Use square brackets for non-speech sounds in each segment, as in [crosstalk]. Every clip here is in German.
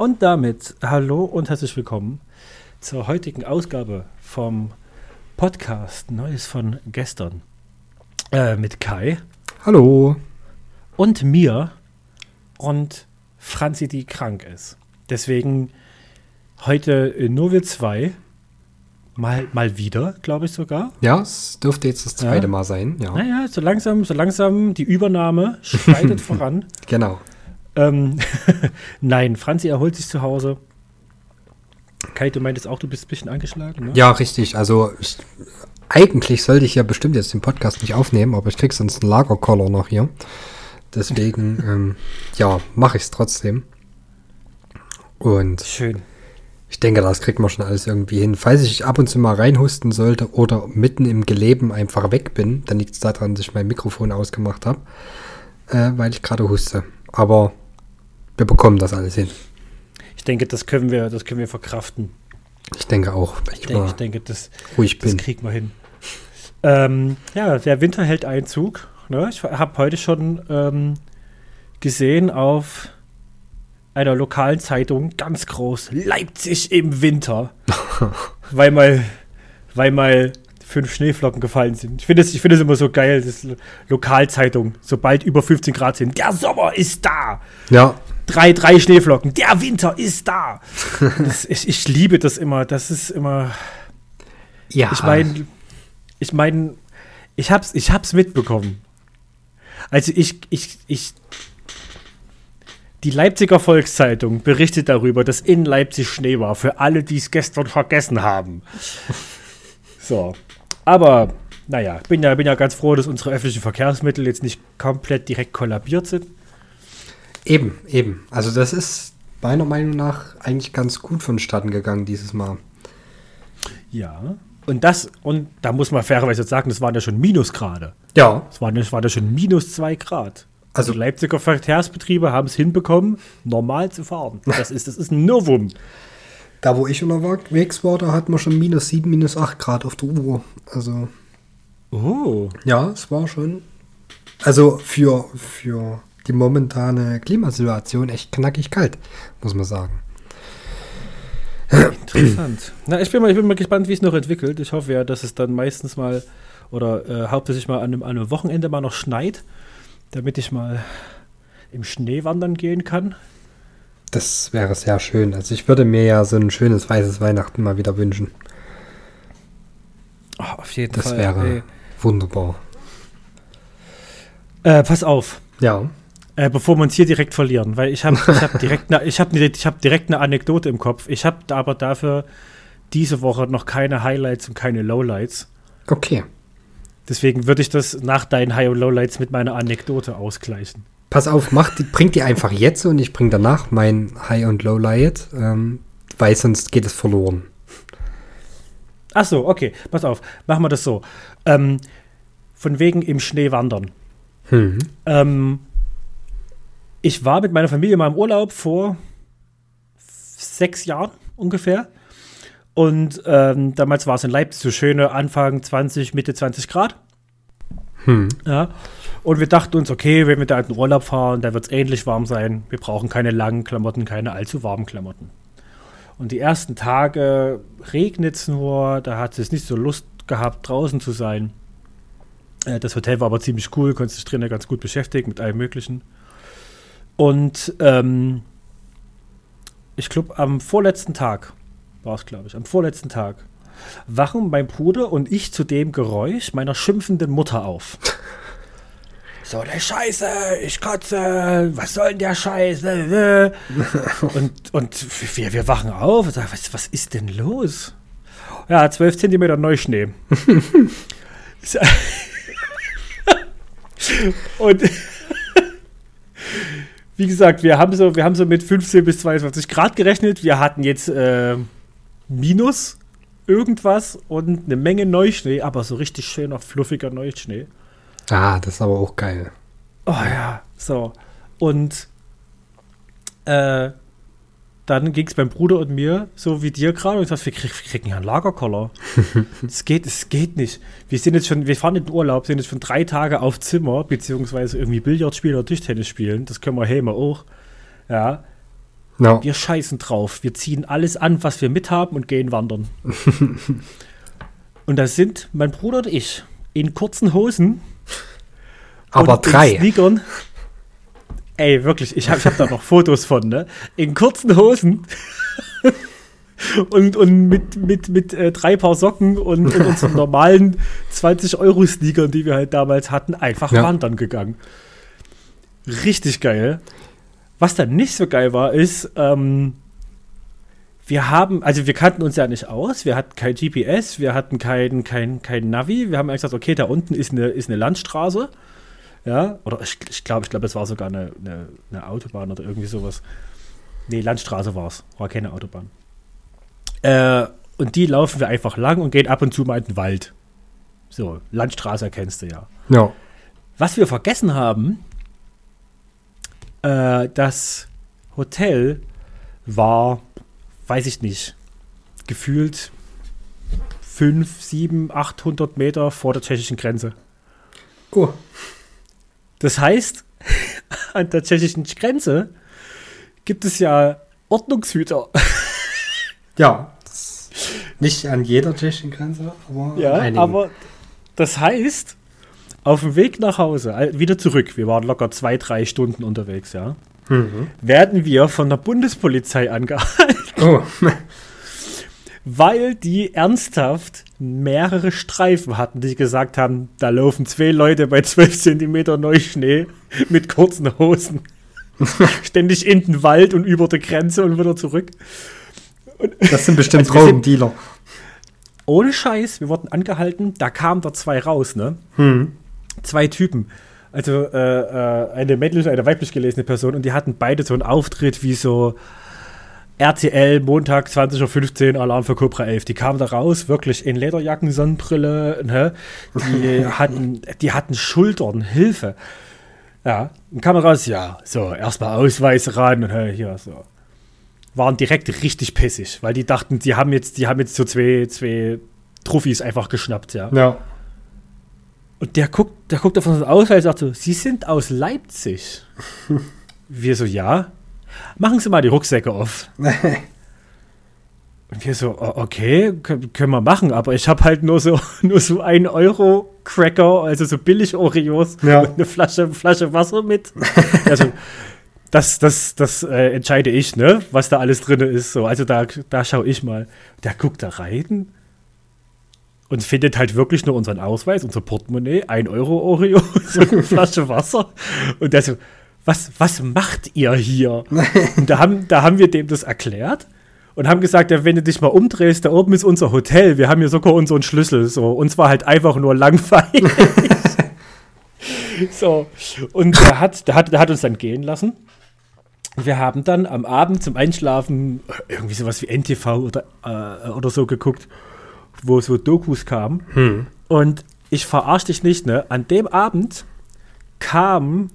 Und damit hallo und herzlich willkommen zur heutigen Ausgabe vom Podcast Neues von gestern äh, mit Kai Hallo. und mir und Franzi, die krank ist. Deswegen heute äh, nur wir zwei. Mal, mal wieder, glaube ich sogar. Ja, es dürfte jetzt das zweite Ja. Mal sein. Ja, Naja, so langsam, so langsam die Übernahme schreitet [laughs] voran. genau. Ähm, [laughs] Nein, Franzi erholt sich zu Hause. Kai, du meintest auch, du bist ein bisschen angeschlagen, ne? Ja, richtig. Also ich, eigentlich sollte ich ja bestimmt jetzt den Podcast nicht aufnehmen, aber ich krieg sonst einen Lagerkoller noch hier. Deswegen, [laughs] ähm, ja, mache ich es trotzdem. Und Schön. ich denke, das kriegt man schon alles irgendwie hin. Falls ich ab und zu mal reinhusten sollte oder mitten im Geleben einfach weg bin, dann liegt es daran, dass ich mein Mikrofon ausgemacht habe, äh, weil ich gerade huste. Aber wir bekommen das alles hin. Ich denke, das können wir, das können wir verkraften. Ich denke auch, ich, Ich denke, ich denke das, ruhig das bin. kriegen wir hin. Ähm, ja, der Winter hält Einzug. Ne? Ich habe heute schon ähm, gesehen auf einer lokalen Zeitung ganz groß Leipzig im Winter, [laughs] weil mal, weil mal fünf Schneeflocken gefallen sind. Ich finde es ich finde es immer so geil, das Lokalzeitung, sobald über 15 Grad sind, der Sommer ist da. Ja, drei, drei Schneeflocken. Der Winter ist da. [laughs] Das, ich, ich liebe das immer. Das ist immer. ja. Ich meine, ich meine, ich hab's, ich hab's mitbekommen. Also ich, ich, ich. Die Leipziger Volkszeitung berichtet darüber, dass in Leipzig Schnee war. Für alle, die es gestern vergessen haben. [laughs] So. Aber, naja, bin ja, bin ja ganz froh, dass unsere öffentlichen Verkehrsmittel jetzt nicht komplett direkt kollabiert sind. Eben, eben. Also das ist meiner Meinung nach eigentlich ganz gut vonstatten gegangen dieses Mal. Ja. Und das, und da muss man fairerweise sagen, das waren ja schon Minusgrade. Ja, Das waren, das waren ja schon minus zwei Grad. Also Also- die Leipziger Verkehrsbetriebe haben es hinbekommen, normal zu fahren. [laughs] Das ist, das ist ein Novum. da wo ich unterwegs war, da hatten wir schon minus 7, minus 8 Grad auf der Uhr. Also Oh. ja, es war schon, also für, für die momentane Klimasituation echt knackig kalt, muss man sagen. Interessant. Na, ich bin, mal, ich bin mal gespannt, wie es noch entwickelt. Ich hoffe ja, dass es dann meistens mal oder äh, hauptsächlich mal an einem, an einem Wochenende mal noch schneit, damit ich mal im Schnee wandern gehen kann. Das wäre sehr schön. Also ich würde mir ja so ein schönes weißes Weihnachten mal wieder wünschen. Oh, auf jeden Das Fall. wäre ey. wunderbar. Äh, pass auf. Ja. Äh, bevor wir uns hier direkt verlieren, weil ich habe ich hab direkt, ne, ich hab, ne- ich hab direkt eine Anekdote im Kopf. Ich habe aber dafür diese Woche noch keine Highlights und keine Lowlights. Okay. Deswegen würde ich das nach deinen High- und Lowlights mit meiner Anekdote ausgleichen. Pass auf, mach die, bring die einfach jetzt und ich bring danach mein High und Low Light, ähm, weil sonst geht es verloren. Ach so, okay, pass auf, machen wir das so. Ähm, von wegen im Schnee wandern. Hm. Ähm, ich war mit meiner Familie mal im Urlaub vor sechs Jahren ungefähr. Und ähm, damals war es in Leipzig so schöne Anfang 20, Mitte 20 Grad. Hm. Ja. Und wir dachten uns, okay, wenn wir da in den Urlaub fahren, da wird es ähnlich warm sein. Wir brauchen keine langen Klamotten, keine allzu warmen Klamotten. Und die ersten Tage regnet es nur, da hat es nicht so Lust gehabt, draußen zu sein. Äh, Das Hotel war aber ziemlich cool, konnte sich drinnen ganz gut beschäftigen mit allem Möglichen. Und ähm, ich glaube, am vorletzten Tag war es, glaube ich, am vorletzten Tag wachen mein Bruder und ich zu dem Geräusch meiner schimpfenden Mutter auf. [laughs] So, der Scheiße, ich kotze, was soll denn der Scheiße? [laughs] Und, und wir, wir wachen auf und sagen, was, was ist denn los? Ja, 12 Zentimeter Neuschnee. [laughs] und wie gesagt, wir haben so, wir haben so mit 15 bis 22 Grad gerechnet. Wir hatten jetzt äh, Minus irgendwas und eine Menge Neuschnee, aber so richtig schöner, fluffiger Neuschnee. Ah, das ist aber auch geil. Oh ja, so. Und äh, dann ging es beim Bruder und mir, so wie dir gerade, und ich dachte, wir, krieg, wir kriegen ja einen Lagerkoller. [laughs] Es geht, es geht nicht. Wir sind jetzt schon, wir fahren in den Urlaub, sind jetzt schon drei Tage auf Zimmer, beziehungsweise irgendwie Billard spielen oder Tischtennis spielen. Das können wir hey mal auch. Ja. No. Wir scheißen drauf. Wir ziehen alles an, was wir mithaben und gehen wandern. [laughs] und da sind mein Bruder und ich in kurzen Hosen. Aber drei. Sneakern. Ey, wirklich, ich habe hab da noch Fotos von, ne? In kurzen Hosen. und, und mit, mit, mit äh, drei Paar Socken und, und unseren normalen 20-Euro-Sneakern, die wir halt damals hatten, einfach ja. wandern gegangen. Richtig geil. Was dann nicht so geil war, ist, ähm, wir haben, also wir kannten uns ja nicht aus, wir hatten kein GPS, wir hatten kein, kein, kein Navi, wir haben gesagt, okay, da unten ist eine, ist eine Landstraße. Ja, oder ich glaube, ich glaube, ich glaub, es war sogar eine, eine, eine, Autobahn oder irgendwie sowas. Nee, Landstraße war es, war keine Autobahn. Äh, und die laufen wir einfach lang und gehen ab und zu mal in den Wald. So, Landstraße erkennst du ja. Ja. Was wir vergessen haben, äh, das Hotel war, weiß ich nicht, gefühlt 5, 7, 800 Meter vor der tschechischen Grenze. Oh. Das heißt, [laughs] an der tschechischen Grenze gibt es ja Ordnungshüter. Ja, nicht an jeder tschechischen Grenze, aber ja, aber das heißt, auf dem Weg nach Hause, wieder zurück, wir waren locker zwei, drei Stunden unterwegs, ja, mhm. werden wir von der Bundespolizei [laughs] angehalten. Oh. Weil die ernsthaft mehrere Streifen hatten, die gesagt haben, da laufen zwei Leute bei 12 Zentimeter Neuschnee mit kurzen Hosen. [laughs] Ständig in den Wald und über der Grenze und wieder zurück. Und das sind bestimmt also Drogendealer. Ohne Scheiß, wir wurden angehalten, da kamen da zwei raus, ne? Hm. Zwei Typen. Also äh, äh, eine männlich und eine weiblich gelesene Person und die hatten beide so einen Auftritt wie so RTL Montag 20.15 Uhr Alarm für Cobra 11. Die kamen da raus, wirklich in Lederjacken, Sonnenbrille, ne? Die [laughs] hatten, die hatten Schultern, Hilfe. Ja, dann kam raus, ja, so, erstmal Ausweis ran und hier, so. Waren direkt richtig pissig, weil die dachten, die haben jetzt, die haben jetzt so zwei, zwei Trophys einfach geschnappt, ja. Ja. Und der guckt, der guckt auf unseren Ausweis und sagt so, Sie sind aus Leipzig. [laughs] Wir so, ja machen Sie mal die Rucksäcke auf. [laughs] Und wir so, okay, können wir machen, aber ich habe halt nur so, [laughs] nur so ein Euro Cracker, also so billig Oreos ja. und eine Flasche, Flasche Wasser mit. also, das, das, das äh, entscheide ich, ne, was da alles drin ist. So, also da, da schaue ich mal. Der guckt da rein und findet halt wirklich nur unseren Ausweis, unser Portemonnaie, ein Euro Oreo, [laughs] so eine Flasche Wasser. Und der so, was, was macht ihr hier? und da haben, da haben wir dem das erklärt und haben gesagt, ja, wenn du dich mal umdrehst, da oben ist unser Hotel, wir haben hier sogar unseren Schlüssel. So. Und zwar halt einfach nur langweilig. [laughs] so. Und der hat, der, hat, der hat uns dann gehen lassen. Wir haben dann am Abend zum Einschlafen irgendwie sowas wie NTV oder, äh, oder so geguckt, wo so Dokus kamen. Hm. Und ich verarsche dich nicht, ne? An dem Abend kam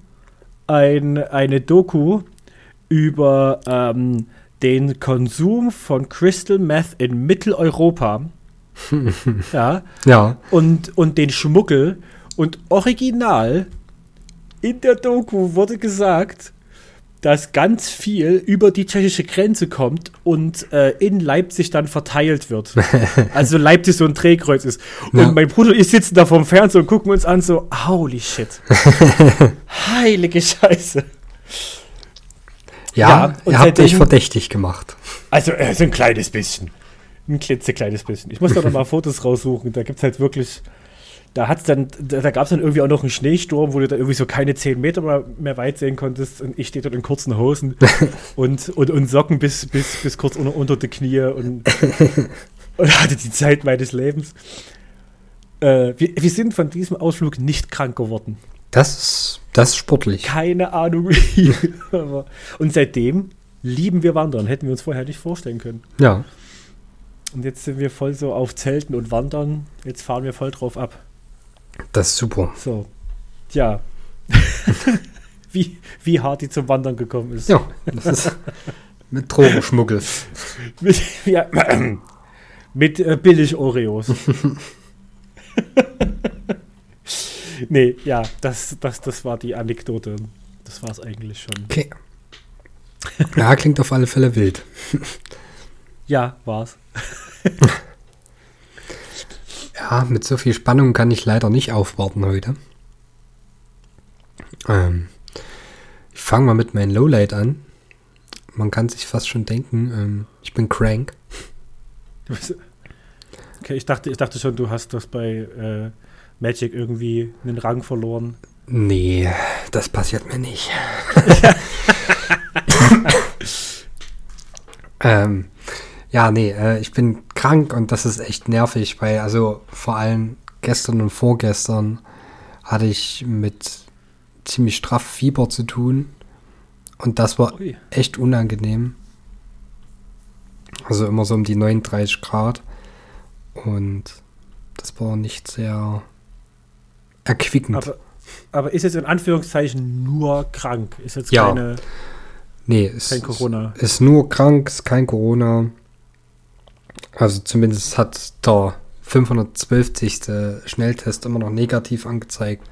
ein, eine Doku über ähm, den Konsum von Crystal Meth in Mitteleuropa. [laughs] ja. ja. Und, und den Schmuggel. Und original in der Doku wurde gesagt, dass ganz viel über die tschechische Grenze kommt und äh, in Leipzig dann verteilt wird. [laughs] also Leipzig so ein Drehkreuz ist. Und ja. mein Bruder und ich sitzen da vorm Fernseher und gucken uns an so, holy shit. [laughs] Heilige Scheiße. Ja, ja ihr habt dich verdächtig gemacht. Also, äh, so ein kleines bisschen. Ein klitzekleines bisschen. Ich muss da noch mal Fotos raussuchen. Da gibt es halt wirklich da hat's dann, da, da gab es dann irgendwie auch noch einen Schneesturm, wo du da irgendwie so keine 10 Meter mehr, mehr weit sehen konntest. Und ich stehe dort in kurzen Hosen [laughs] und, und, und Socken bis, bis, bis kurz unter, unter die Knie und, [laughs] und hatte die Zeit meines Lebens. Äh, wir, wir sind von diesem Ausflug nicht krank geworden. Das ist, das ist sportlich. Keine Ahnung [laughs] wie. und seitdem lieben wir Wandern. Hätten wir uns vorher nicht vorstellen können. Ja. Und jetzt sind wir voll so auf Zelten und Wandern. Jetzt fahren wir voll drauf ab. Das ist super. So. Tja. [laughs] wie, wie hart die zum Wandern gekommen ist. Ja, das ist mit Drogenschmuggel. [laughs] mit, ja, [clears throat] mit äh, billig Oreos. [laughs] nee, ja, das, das, das war die Anekdote. Das war es eigentlich schon. Okay. Ja, klingt auf alle Fälle wild. Ja, war's. Ja, mit so viel Spannung kann ich leider nicht aufwarten heute. Ähm, ich fange mal mit meinem Lowlight an. Man kann sich fast schon denken, ähm, ich bin crank. Okay, ich dachte, ich dachte schon, du hast das bei äh, Magic irgendwie einen Rang verloren. Nee, das passiert mir nicht. [laughs] [laughs] ähm, ja, nee, äh, ich bin krank und das ist echt nervig, weil also vor allem gestern und vorgestern hatte ich mit ziemlich straff Fieber zu tun und das war Ui. echt unangenehm. Also immer so um die 39 Grad und das war nicht sehr erquickend. Aber, aber ist jetzt in Anführungszeichen nur krank? Ist jetzt Ja. keine, nee, es kein Corona? Ist, ist nur krank, ist kein Corona. Also zumindest hat der 512. Schnelltest immer noch negativ angezeigt.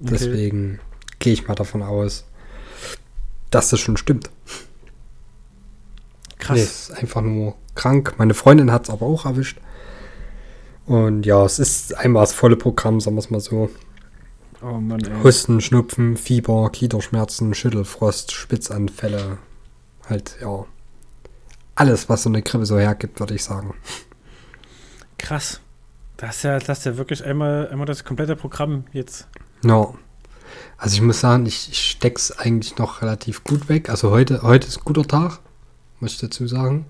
Okay. Deswegen gehe ich mal davon aus, dass das schon stimmt. Krass. Nee, es ist einfach nur krank. Meine Freundin hat es aber auch erwischt. Und ja, es ist einmal das volle Programm, sagen wir es mal so. Oh Mann, ey. Husten, Schnupfen, Fieber, Gliederschmerzen, Schüttelfrost, Spitzanfälle. Halt, ja. Alles, was so eine Grippe so hergibt, würde ich sagen. Krass. Das ist ja, das ist ja wirklich einmal, einmal das komplette Programm jetzt. Ja. Also ich muss sagen, ich, ich steck's eigentlich noch relativ gut weg. Also heute, heute ist ein guter Tag, muss ich dazu sagen.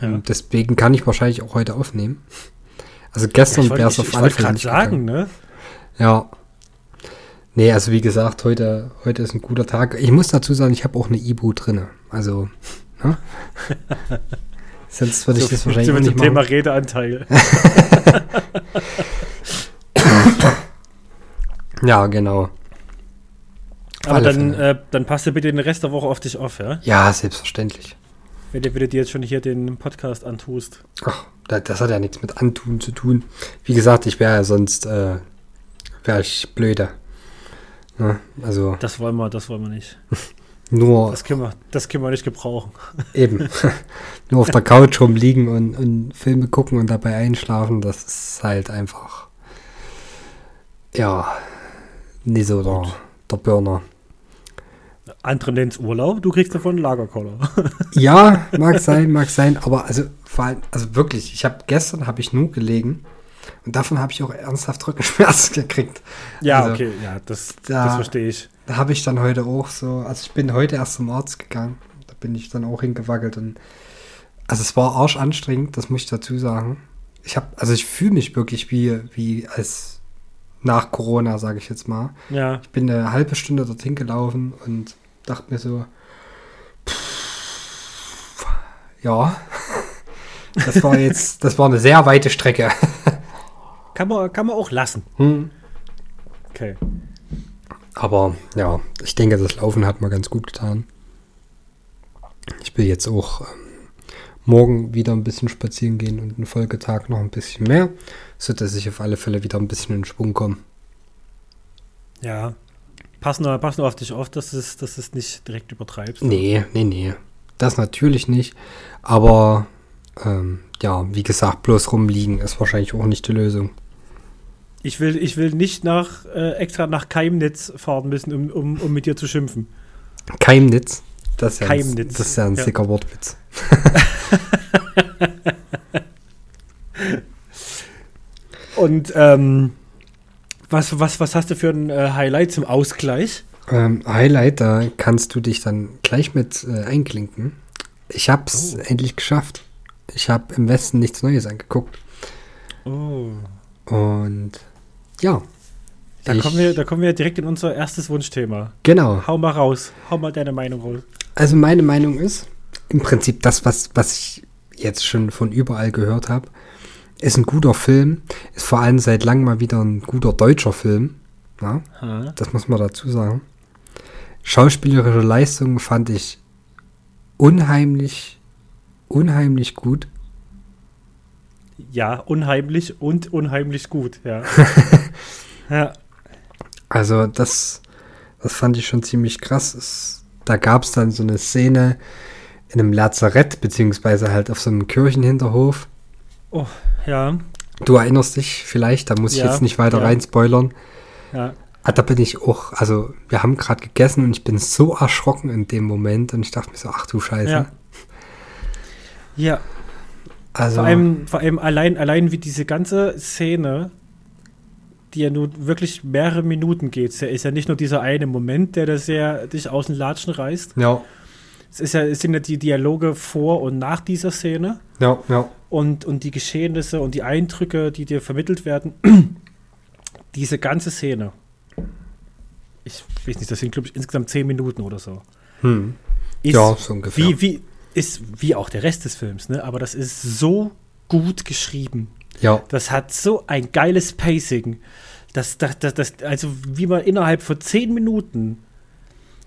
Ja. Und deswegen kann ich wahrscheinlich auch heute aufnehmen. Also gestern wäre es auf alle Fälle nicht sagen, gegangen. ne? Ja. Nee, also wie gesagt, heute, heute ist ein guter Tag. Ich muss dazu sagen, ich habe auch eine Ibu drinne. Also, ne? [laughs] Sonst würde ich das wahrscheinlich so nicht dem Thema machen. Redeanteil. [laughs] Ja, genau. Aber dann, äh, dann passt du bitte den Rest der Woche auf dich auf, ja? Ja, selbstverständlich. Wenn du, wenn du dir jetzt schon hier den Podcast antust. Ach, da- das hat ja nichts mit Antun zu tun. Wie gesagt, ich wäre ja sonst, äh, wäre ich blöde. Ne? Also Das wollen wir, das wollen wir nicht. [laughs] nur Das können wir, das können wir nicht gebrauchen. [laughs] eben, [laughs] nur auf der Couch rumliegen und, und Filme gucken und dabei einschlafen, das ist halt einfach, ja, nicht so der, der Burner. Andere nennen es Urlaub, du kriegst davon einen Lagerkoller. [laughs] Ja, mag sein, mag sein, aber also vor allem, also wirklich, ich habe gestern habe ich nur gelegen und davon habe ich auch ernsthaft Rückenschmerzen gekriegt. ja, Also, okay, ja, das, da- das verstehe ich. Da habe ich dann heute auch so, also ich bin heute erst zum Arzt gegangen, da bin ich dann auch hingewackelt und also es war arschanstrengend, das muss ich dazu sagen. Ich habe, also ich fühle mich wirklich wie, wie als nach Corona, sage ich jetzt mal. Ja, Ich bin eine halbe Stunde dorthin gelaufen und dachte mir so, pff, ja, [laughs] das war jetzt, das war eine sehr weite Strecke. [laughs] kann man, kann man auch lassen. Hm. Okay. Aber ja, ich denke, das Laufen hat mir ganz gut getan. Ich will jetzt auch ähm, morgen wieder ein bisschen spazieren gehen und einen Folgetag noch ein bisschen mehr, sodass ich auf alle Fälle wieder ein bisschen in Schwung komme. Ja. Pass nur, pass nur auf dich auf, dass du es, dass es nicht direkt übertreibst. Nee, nee, nee. Das natürlich nicht. Aber ähm, ja, wie gesagt, bloß rumliegen ist wahrscheinlich auch nicht die Lösung. Ich will, ich will nicht nach, äh, extra nach Keimnitz fahren müssen, um, um, um mit dir zu schimpfen. Keimnitz. Das ist ja ein, Keimnitz. das ist ja ein Ja. sicker Wortwitz. [laughs] Und ähm, was, was, was hast du für ein äh, Highlight zum Ausgleich? Ähm, Highlight, da kannst du dich dann gleich mit äh, einklinken. Ich hab's Oh. endlich geschafft. Ich habe im Westen nichts Neues angeguckt. Oh. Und ja. Da, ich, kommen wir, da kommen wir direkt in unser erstes Wunschthema. Genau. Hau mal raus. Hau mal deine Meinung raus. Also meine Meinung ist, im Prinzip das, was, was ich jetzt schon von überall gehört habe, ist ein guter Film. Ist vor allem seit langem mal wieder ein guter deutscher Film. Ja? Das muss man dazu sagen. Schauspielerische Leistung fand ich unheimlich, unheimlich gut. Ja, unheimlich und unheimlich gut, ja. [laughs] ja. Also das, das fand ich schon ziemlich krass. Es, da gab es dann so eine Szene in einem Lazarett, beziehungsweise halt auf so einem Kirchenhinterhof. Oh, ja. Du erinnerst dich vielleicht, da muss ich Ja, jetzt nicht weiter ja. rein spoilern. Ja. Ah, da bin ich auch, also wir haben gerade gegessen und ich bin so erschrocken in dem Moment und ich dachte mir so, ach du Scheiße. Ja. Ja, Also, vor allem, vor allem allein, allein wie diese ganze Szene, die ja nun wirklich mehrere Minuten geht. Es ist ja nicht nur dieser eine Moment, der das ja dich aus den Latschen reißt. ja, Es, ist ja, es sind ja die Dialoge vor und nach dieser Szene ja, ja. und, und die Geschehnisse und die Eindrücke, die dir vermittelt werden. [clears throat] diese ganze Szene. Ich weiß nicht, das sind, glaube ich, insgesamt zehn Minuten oder so. Hm. Ist Ja, so ungefähr. Wie, wie, ist wie auch der Rest des Films, ne? Aber das ist so gut geschrieben. Ja, Das hat so ein geiles Pacing. Das, das, das, das, also wie man innerhalb von zehn Minuten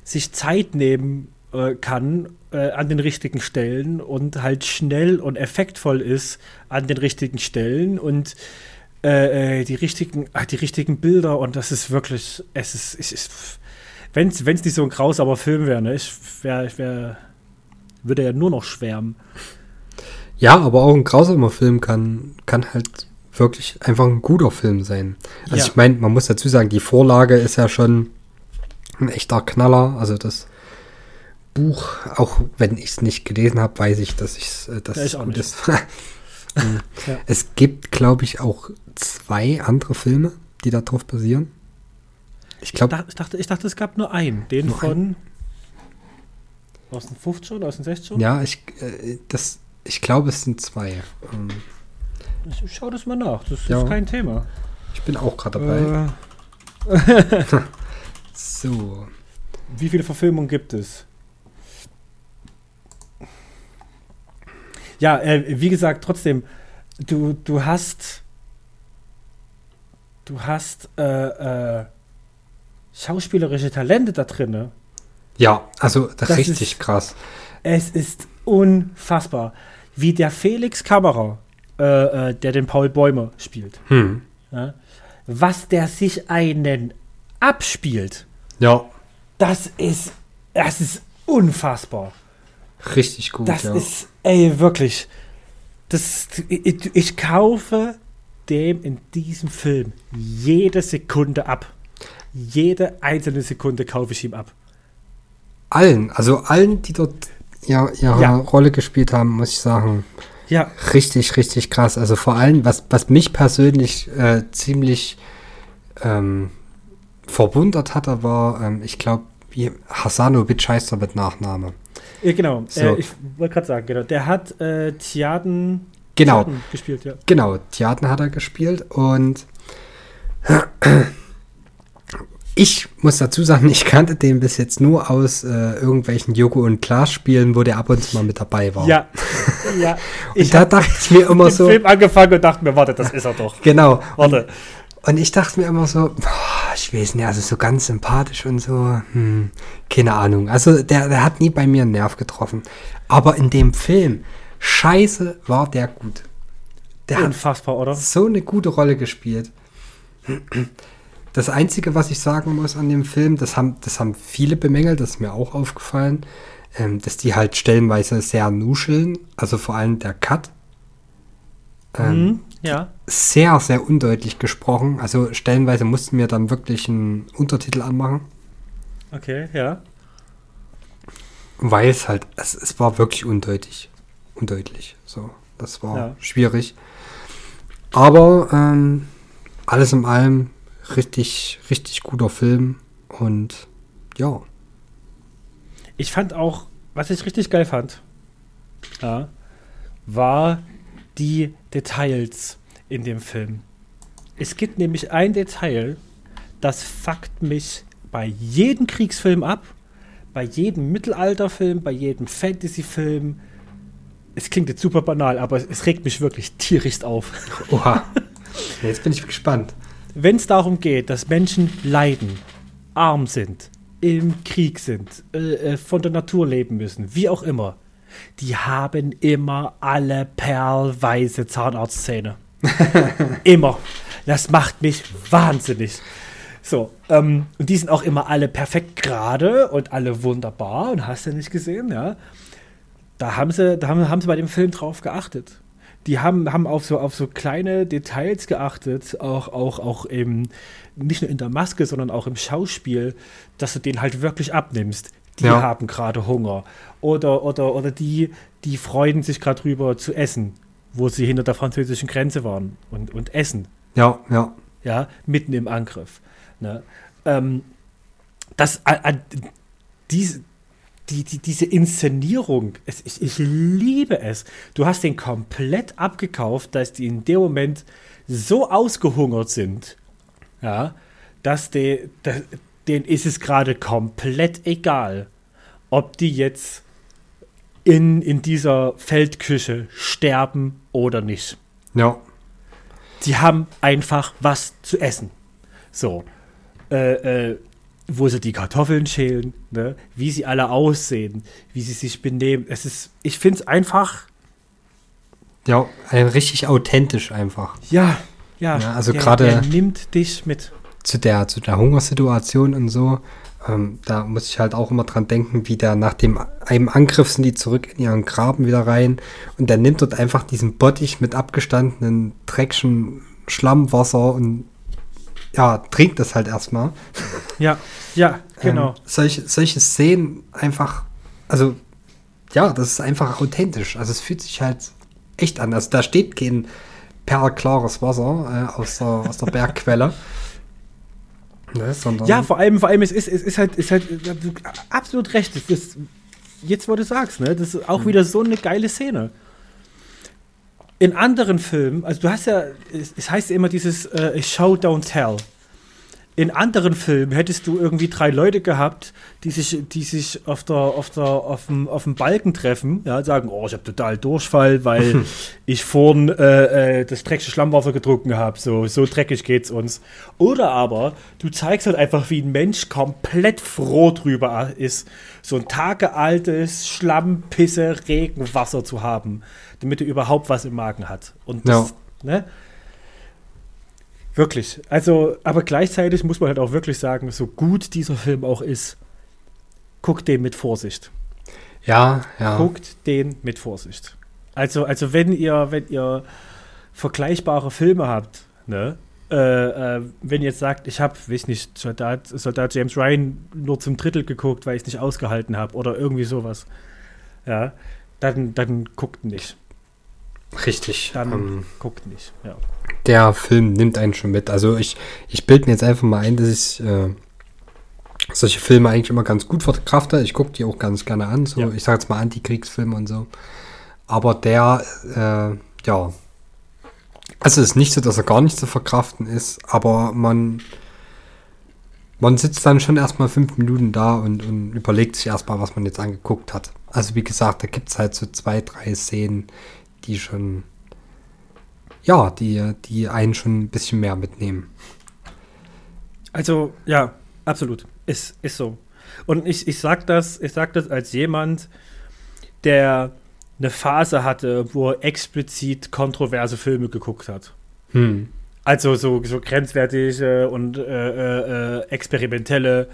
sich Zeit nehmen äh, kann äh, an den richtigen Stellen und halt schnell und effektvoll ist an den richtigen Stellen und äh, äh, die richtigen, ah, die richtigen Bilder und das ist wirklich, es ist, es ist wenn es nicht so ein grausamer Film wäre, ne, ich wär, ich wär, würde ja nur noch schwärmen. ja, aber auch ein grausamer Film kann, kann halt wirklich einfach ein guter Film sein. Also Ja. ich meine, man muss dazu sagen, die Vorlage ist ja schon ein echter Knaller. Also das Buch, auch wenn ich es nicht gelesen habe, weiß ich, dass ich äh, Ja, ich es auch gut ist. [laughs] Mhm. Ja. Es gibt, glaube ich, auch zwei andere Filme, die darauf basieren. Ich dach, ich, dachte, ich dachte, es gab nur einen. Den Nur von. Aus den 50 oder aus den 60 ja, ich, äh, das, ich glaube, es sind zwei. Ähm, Ich schau das mal nach. Das Ja. ist kein Thema. ich bin auch gerade dabei. Äh, [laughs] So. wie viele Verfilmungen gibt es? Ja, äh, wie gesagt, trotzdem, du, du hast. Du hast äh, äh, schauspielerische Talente da drin. Ja, also Das richtig ist- krass. Es ist unfassbar, wie der Felix Kammerer, äh, äh, der den Paul Bäumer spielt, Hm. ja, was der sich einen abspielt, Ja, das ist, das ist unfassbar. richtig gut. Das ja. ist, ey, wirklich. Das, ich, ich kaufe dem in diesem Film jede Sekunde ab. Jede einzelne Sekunde kaufe ich ihm ab. allen, also allen, die dort ja, ihre Ja. Rolle gespielt haben, muss ich sagen, Ja, richtig, richtig krass. Also vor allem, was, was mich persönlich äh, ziemlich ähm, verwundert hatte, war, ähm, ich glaube, Hasanovic heißt er mit Nachname. ja genau. So. Äh, ich wollte gerade sagen, genau. Der hat äh, Tiaden, Genau. Tiaden gespielt, ja. Genau, Theater hat er gespielt und ich muss dazu sagen, ich kannte den bis jetzt nur aus äh, irgendwelchen Joko und Klaas Spielen, wo der ab und zu mal mit dabei war. Ja, [laughs] ja. und da hab dachte ich mir immer den so, Film angefangen und dachte mir, warte, das ist er doch. genau. Warte. Und ich dachte mir immer so, boah, ich weiß nicht, also so ganz sympathisch und so, hm, keine Ahnung. Also der, der hat nie bei mir einen Nerv getroffen. Aber in dem Film, scheiße, war der gut. Der hat Unfassbar, oder? so eine gute Rolle gespielt. Das Einzige, was ich sagen muss an dem Film, das haben, das haben viele bemängelt, das ist mir auch aufgefallen, ähm, dass die halt stellenweise sehr nuscheln, also vor allem der Cut. Ähm, Mhm, ja. Sehr, sehr undeutlich gesprochen. Also stellenweise mussten wir dann wirklich einen Untertitel anmachen, Okay, ja. weil es halt, es, es war wirklich undeutlich. Undeutlich. So, das war Ja. schwierig. Aber ähm, alles in allem richtig, richtig guter Film und ja. Ich fand auch, was ich richtig geil fand, ja, war die Details in dem Film. Es gibt nämlich ein Detail, das fuckt mich bei jedem Kriegsfilm ab, bei jedem Mittelalterfilm, bei jedem Fantasyfilm. Es klingt jetzt super banal, aber es, es regt mich wirklich tierisch auf. Oha. Jetzt bin ich gespannt. Wenn es darum geht, dass Menschen leiden, arm sind, im Krieg sind, äh, äh, von der Natur leben müssen, wie auch immer, die haben immer alle perlweiße Zahnarztzähne. [laughs] immer. Das macht mich wahnsinnig. So, ähm, und die sind auch immer alle perfekt gerade und alle wunderbar und hast du nicht gesehen, ja. Da haben sie, da haben, haben sie bei dem Film drauf geachtet. Die haben, haben auf, so, auf so kleine Details geachtet, auch, auch, auch eben nicht nur in der Maske, sondern auch im Schauspiel, dass du den halt wirklich abnimmst. Die Ja. haben gerade Hunger. Oder, oder, oder die, die freuen sich gerade drüber zu essen, wo sie hinter der französischen Grenze waren und, und essen Ja, ja. ja, mitten im Angriff. Ne? Ähm, das, äh, diese, die, die, diese Inszenierung, es, ich, ich liebe es. Du hast den komplett abgekauft, dass die in dem Moment so ausgehungert sind, ja, dass die, da, denen ist es gerade komplett egal, ob die jetzt in, in dieser Feldküche sterben oder nicht. Ja. Die haben einfach was zu essen. So. Äh, äh, wo sie die Kartoffeln schälen, ne? wie sie alle aussehen, wie sie sich benehmen. Es ist, ich finde es einfach, Ja, richtig authentisch einfach. ja, ja, Ja, also der- gerade- der nimmt dich mit. Zu der, zu der Hungersituation und so, ähm, da muss ich halt auch immer dran denken, wie der nach dem einem Angriff sind die zurück in ihren Graben wieder rein und der nimmt dort einfach diesen Bottich mit abgestandenen dreckschen Schlammwasser und ja, trinkt das halt erstmal. Ja, ja, [laughs] genau. Ähm, solche, solche Szenen einfach, also ja, das ist einfach authentisch. Also es fühlt sich halt echt an. Also da steht kein perlklares Wasser äh, aus, der, aus der Bergquelle. [laughs] Ne, Ja, vor allem, vor allem, es ist, es ist halt, ist halt äh, absolut recht. Es ist, jetzt, wo du sagst, ne, das ist auch wieder so eine geile Szene. In anderen Filmen, also du hast ja, es, heißt ja immer dieses äh, Show, don't tell. In anderen Filmen hättest du irgendwie drei Leute gehabt, die sich, die sich auf der, auf der, auf dem, auf dem Balken treffen, ja, sagen, oh, ich habe total Durchfall, weil [laughs] ich vorhin äh, äh, das dreckige Schlammwasser getrunken habe. So, so dreckig geht's uns. Oder aber du zeigst halt einfach, wie ein Mensch komplett froh drüber ist, so ein tagealtes Schlamm, Pisse, Regenwasser zu haben, damit er überhaupt was im Magen hat. Und das, ne? Wirklich. Also, aber gleichzeitig muss man halt auch wirklich sagen, so gut dieser Film auch ist, guckt den mit Vorsicht. ja, ja. Guckt den mit Vorsicht. Also, also wenn ihr, wenn ihr vergleichbare Filme habt, ne? Äh, äh, wenn ihr jetzt sagt, ich habe, weiß nicht, Soldat, Soldat James Ryan nur zum Drittel geguckt, weil ich es nicht ausgehalten habe oder irgendwie sowas, ja, dann, dann guckt nicht. Richtig. Dann Ähm, guckt nicht. Ja. der Film nimmt einen schon mit. Also ich, ich bilde mir jetzt einfach mal ein, dass ich äh, solche Filme eigentlich immer ganz gut verkrafte. Ich gucke die auch ganz gerne an. So, Ja. ich sage jetzt mal Antikriegsfilme und so. Aber der, äh, ja. Also es ist nicht so, dass er gar nicht zu verkraften ist, aber man, man sitzt dann schon erstmal fünf Minuten da und, und überlegt sich erstmal, was man jetzt angeguckt hat. Also wie gesagt, da gibt es halt so zwei, drei Szenen, die schon ja, die, die einen schon ein bisschen mehr mitnehmen. Also, ja, absolut. Ist, ist so. Und ich, ich sag das, ich sag das als jemand, der eine Phase hatte, wo er explizit kontroverse Filme geguckt hat. Hm. Also so, so grenzwertige und äh, äh, äh, experimentelle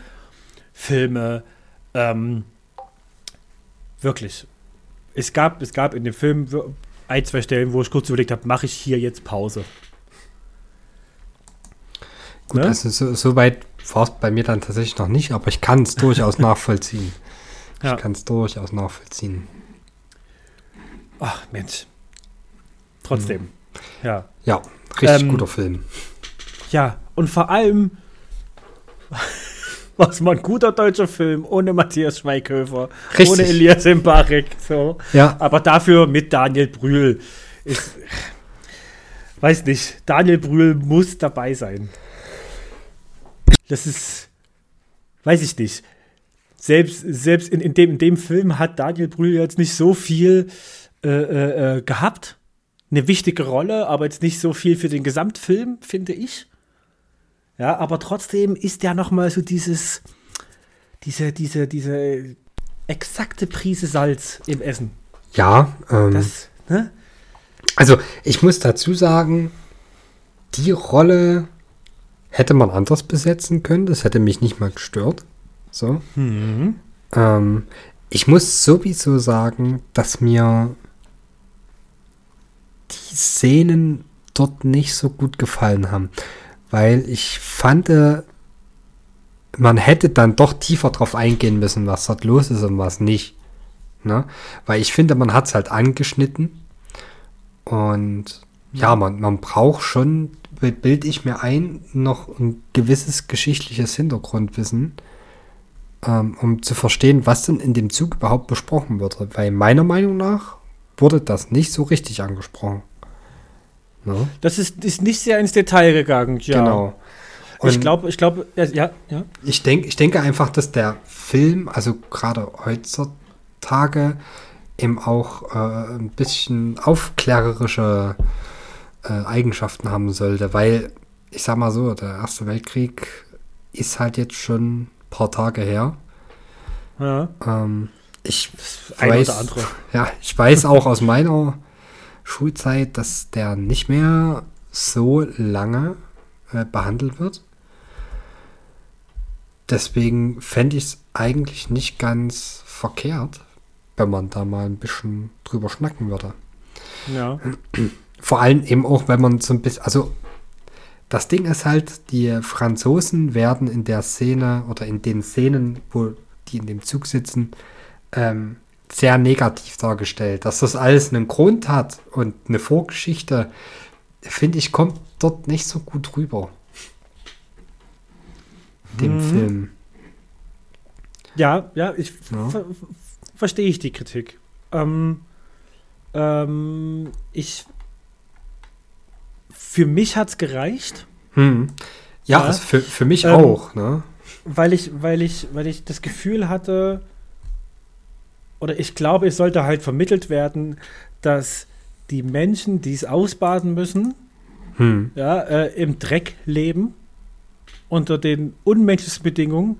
Filme. Ähm, wirklich. Es gab, es gab in dem Film ein, zwei Stellen, wo ich kurz überlegt habe, mache ich hier jetzt Pause. Gut, Ne? also so, so weit war es bei mir dann tatsächlich noch nicht, aber ich kann es [laughs] durchaus nachvollziehen. Ja. Ich kann es durchaus nachvollziehen. Ach, Mensch. Trotzdem. Ja. Ja, richtig Ähm, guter Film. Ja, und vor allem, was mal ein guter deutscher Film ohne Matthias Schweighöfer, Richtig. ohne Elias Mbarek, so. Ja, Aber dafür mit Daniel Brühl. Ist, weiß nicht, Daniel Brühl muss dabei sein. Das ist, weiß ich nicht. Selbst, selbst in, in, dem, in dem Film hat Daniel Brühl jetzt nicht so viel äh, äh, äh, gehabt. Eine wichtige Rolle, aber jetzt nicht so viel für den Gesamtfilm, finde ich. Ja, aber trotzdem ist der noch mal so dieses, diese, diese, diese exakte Prise Salz im Essen. ja. Ähm, Das, ne? also ich muss dazu sagen, die Rolle hätte man anders besetzen können. Das hätte mich nicht mal gestört. So. Mhm. Ähm, ich muss sowieso sagen, dass mir die Szenen dort nicht so gut gefallen haben. Weil ich fand, äh, man hätte dann doch tiefer drauf eingehen müssen, was dort los ist und was nicht. Ne? Weil ich finde, man hat es halt angeschnitten. Und ja, man, man braucht schon, bilde ich mir ein, noch ein gewisses geschichtliches Hintergrundwissen, ähm, um zu verstehen, was denn in dem Zug überhaupt besprochen wird. Weil meiner Meinung nach wurde das nicht so richtig angesprochen. Ne? Das ist, ist nicht sehr ins Detail gegangen, ja. Genau. Und ich glaube, ich glaube, ja, ja. Ich, denk, ich denke einfach, dass der Film, also gerade heutzutage, eben auch äh, ein bisschen aufklärerische äh, Eigenschaften haben sollte, weil ich sag mal so, der Erste Weltkrieg ist halt jetzt schon ein paar Tage her. Ja. Ähm, ich Ein weiß, [laughs] ja, ich weiß auch aus meiner Schulzeit, dass der nicht mehr so lange äh, behandelt wird. Deswegen fände ich es eigentlich nicht ganz verkehrt, wenn man da mal ein bisschen drüber schnacken würde. Ja. Vor allem eben auch, wenn man so ein bisschen, also das Ding ist halt, die Franzosen werden in der Szene oder in den Szenen, wo die in dem Zug sitzen, ähm, sehr negativ dargestellt. Dass das alles einen Grund hat und eine Vorgeschichte, finde ich, kommt dort nicht so gut rüber. Dem mhm. Film. Ja, ja, ich ja. ver verstehe ich die Kritik. Ähm, ähm, ich für mich hat es gereicht. Hm. Ja, ja. Also für, für mich ähm, auch, ne? Weil ich, weil ich, weil ich das Gefühl hatte, oder ich glaube, es sollte halt vermittelt werden, dass die Menschen, die es ausbaden müssen, hm. ja, äh, im Dreck leben, unter den unmenschlichsten Bedingungen,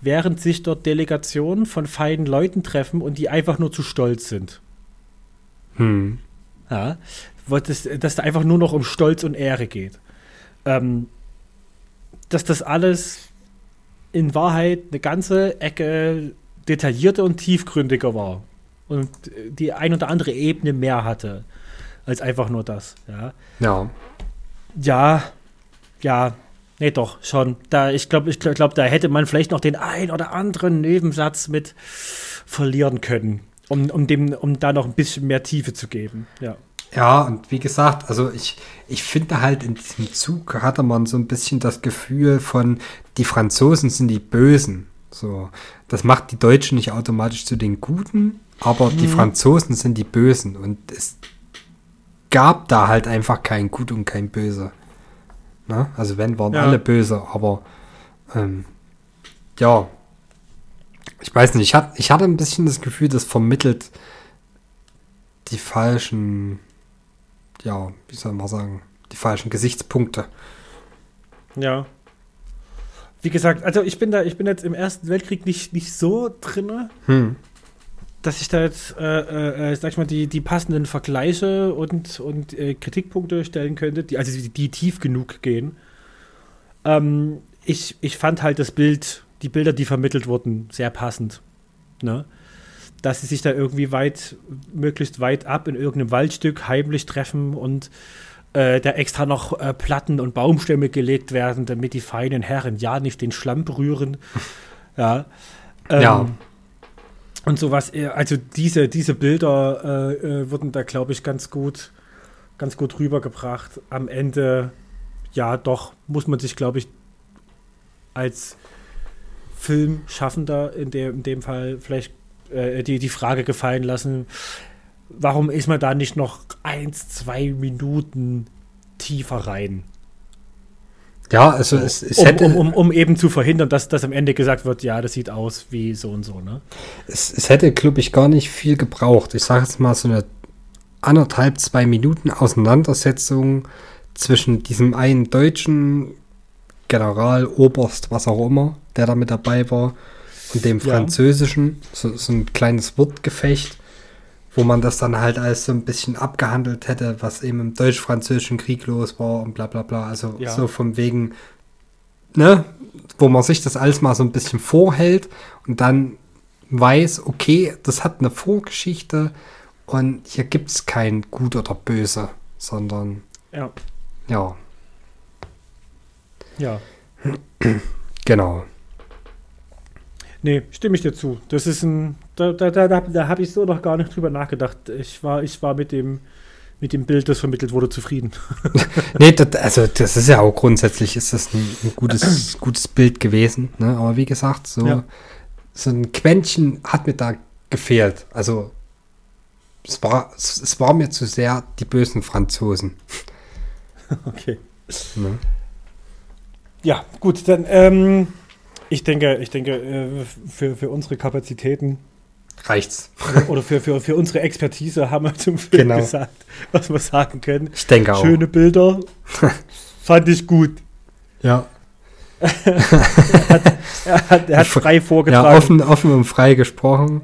während sich dort Delegationen von feinen Leuten treffen und die einfach nur zu stolz sind. Hm. Ja, dass, dass da einfach nur noch um Stolz und Ehre geht. Ähm, dass das alles in Wahrheit eine ganze Ecke detaillierter und tiefgründiger war und die ein oder andere Ebene mehr hatte als einfach nur das. Ja. Ja. Ja, ja, nee, doch, schon. Da, ich glaube, ich glaube, da hätte man vielleicht noch den ein oder anderen Nebensatz mit verlieren können, um, um dem, um da noch ein bisschen mehr Tiefe zu geben. Ja. Ja, und wie gesagt, also ich, ich finde halt in diesem Zug hatte man so ein bisschen das Gefühl von, die Franzosen sind die Bösen. So, das macht die Deutschen nicht automatisch zu den Guten, aber mhm. die Franzosen sind die Bösen und es gab da halt einfach kein Gut und kein Böse. Na? Also wenn, waren ja. alle böse, aber ähm, ja, ich weiß nicht, ich, hat, ich hatte ein bisschen das Gefühl, das vermittelt die falschen, ja, wie soll man sagen, die falschen Gesichtspunkte. Ja wie gesagt, also ich bin da, ich bin jetzt im Ersten Weltkrieg nicht, nicht so drin, hm. dass ich da jetzt, äh, äh, sag ich mal, die, die passenden Vergleiche und, und äh, Kritikpunkte stellen könnte, die, also die, die tief genug gehen. Ähm, ich, ich fand halt das Bild, die Bilder, die vermittelt wurden, sehr passend. Ne? Dass sie sich da irgendwie weit, möglichst weit ab in irgendeinem Waldstück heimlich treffen und äh, da extra noch äh, Platten und Baumstämme gelegt werden, damit die feinen Herren ja nicht den Schlamm berühren. [laughs] ja. Ähm, ja. Und sowas, äh, also diese, diese Bilder äh, äh, wurden da, glaube ich, ganz gut, ganz gut rübergebracht. Am Ende, ja, doch, muss man sich, glaube ich, als Filmschaffender in, der, in dem Fall vielleicht die, die Frage gefallen lassen, warum ist man da nicht noch eins, zwei Minuten tiefer rein? Ja, also es, es um, hätte. Um, um, um, eben zu verhindern, dass das am Ende gesagt wird, ja, das sieht aus wie so und so, ne? Es, es hätte, glaube ich, gar nicht viel gebraucht. Ich sage jetzt mal so eine anderthalb, zwei Minuten Auseinandersetzung zwischen diesem einen deutschen General, Oberst, was auch immer, der da mit dabei war, und dem französischen, ja. so, so ein kleines Wortgefecht wo man das dann halt alles so ein bisschen abgehandelt hätte, was eben im deutsch-französischen Krieg los war und bla bla bla. Also ja. so von wegen, ne, wo man sich das alles mal so ein bisschen vorhält und dann weiß, okay, das hat eine Vorgeschichte und hier gibt es kein Gut oder Böse, sondern Ja. ja, Ja. genau. Nee, stimme ich dir zu. Das ist ein. Da, da, da, da, habe ich so noch gar nicht drüber nachgedacht. Ich war, ich war mit dem, mit dem Bild, das vermittelt wurde, zufrieden. [laughs] Nee, das, also das ist ja auch grundsätzlich ist das ein, ein gutes, gutes Bild gewesen. Ne? Aber wie gesagt, so, Ja. so ein Quäntchen hat mir da gefehlt. Also es war, es, es war mir zu sehr die bösen Franzosen. [laughs] Okay. Ne? Ja, gut, dann, ähm, ich denke, ich denke, äh, für, für unsere Kapazitäten Reicht's. oder für, für, für unsere Expertise haben wir zum Film Genau. gesagt, was wir sagen können. Ich denke auch. Schöne Bilder. [laughs] Fand ich gut. Ja, [laughs] Er hat, er hat frei ja vorgetragen. offen, offen und frei gesprochen.